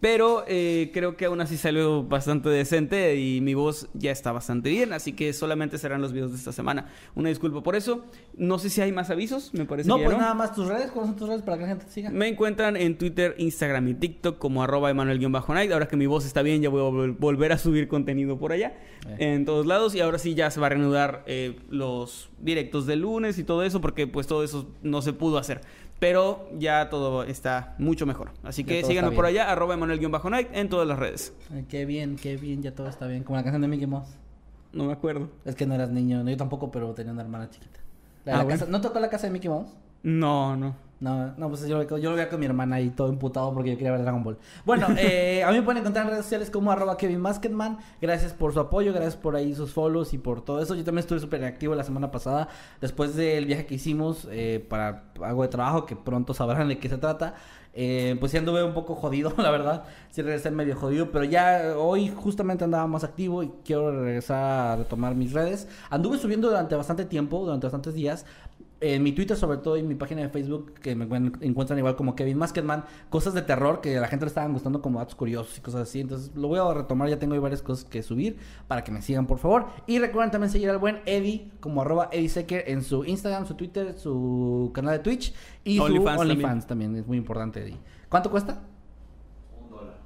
Pero eh, creo que aún así salió bastante decente y mi voz ya está bastante bien. Así que solamente serán los videos de esta semana. Una disculpa por eso. No sé si hay más avisos, me parece No, que pues nada más tus redes. ¿Cuáles son tus redes para que la gente te siga? me encuentran en Twitter, Instagram y TikTok como arroba Emanuel-Night. Ahora que mi voz está bien, ya voy a vol- volver a subir contenido por allá. Eh. En todos lados. Y ahora sí ya se va a reanudar eh, los directos lunes y todo eso. Porque pues todo eso no se pudo hacer. Pero ya todo está mucho mejor. Así que está por allá, arroba Emanuel-Night en todas las redes. Ay, qué bien, qué bien, ya todo está bien. Como la canción de Mickey Mouse. No me acuerdo. Es que no eras niño, no, yo tampoco, pero tenía una hermana chiquita. La Ah, la bueno. casa- ¿No tocó la casa de Mickey Mouse? No, no. No, no, pues yo, lo- yo lo veía con mi hermana ahí todo imputado porque yo quería ver Dragon Ball. Bueno, [LAUGHS] eh, a mí me pueden encontrar en redes sociales como arroba Kevin Masketman. Gracias por su apoyo, gracias por ahí sus follows y por todo eso. Yo también estuve súper activo la semana pasada después del viaje que hicimos eh, para algo de trabajo que pronto sabrán de qué se trata. Eh, pues sí anduve un poco jodido, [LAUGHS] la verdad. Sí regresé medio jodido, pero ya hoy justamente andaba más activo y quiero regresar a retomar mis redes. Anduve subiendo durante bastante tiempo, durante bastantes días, en mi Twitter sobre todo y en mi página de Facebook que me encuent- encuentran igual como Kevin Masketman cosas de terror que a la gente le estaban gustando como datos curiosos y cosas así entonces lo voy a retomar ya tengo ahí varias cosas que subir para que me sigan por favor y recuerden también seguir al buen Eddie como arroba Eddie Secker en su Instagram su Twitter su canal de Twitch y su OnlyFans también. es muy importante Eddie ¿cuánto cuesta?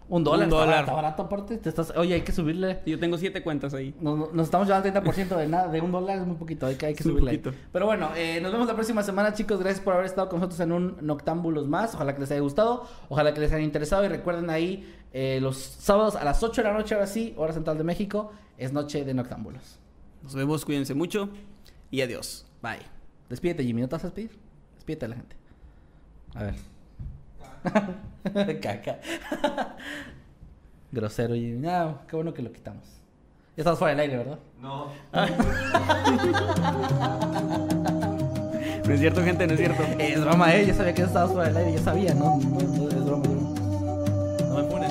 Un dólar. un dólar, está barato, está barato aparte te estás oye hay que subirle Yo tengo siete cuentas ahí. nos, nos estamos llevando al 30% de nada, de un dólar es muy poquito, hay que, hay que Es muy subirle. ahí. poquito. Pero bueno, eh, nos vemos la próxima semana, chicos. Gracias por haber estado con nosotros en un Noctámbulos más. Ojalá que les haya gustado, ojalá que les haya interesado. Y recuerden ahí, eh, los sábados a las 8 de la noche, ahora sí, hora central de México, es noche de Noctámbulos. Nos vemos, cuídense mucho y adiós. Bye. Despídete, Jimmy, ¿no te vas a despedir? Despídete a la gente. A ver. [LAUGHS] Caca. [LAUGHS] Grosero, Jimmy. No, qué bueno que lo quitamos. Ya estamos fuera del aire, ¿verdad? No. [LAUGHS] No es cierto, gente, no es cierto. Es broma, eh. Yo sabía que estabas fuera del aire. Yo sabía, ¿no? No, no, es broma, es broma. No me ponen.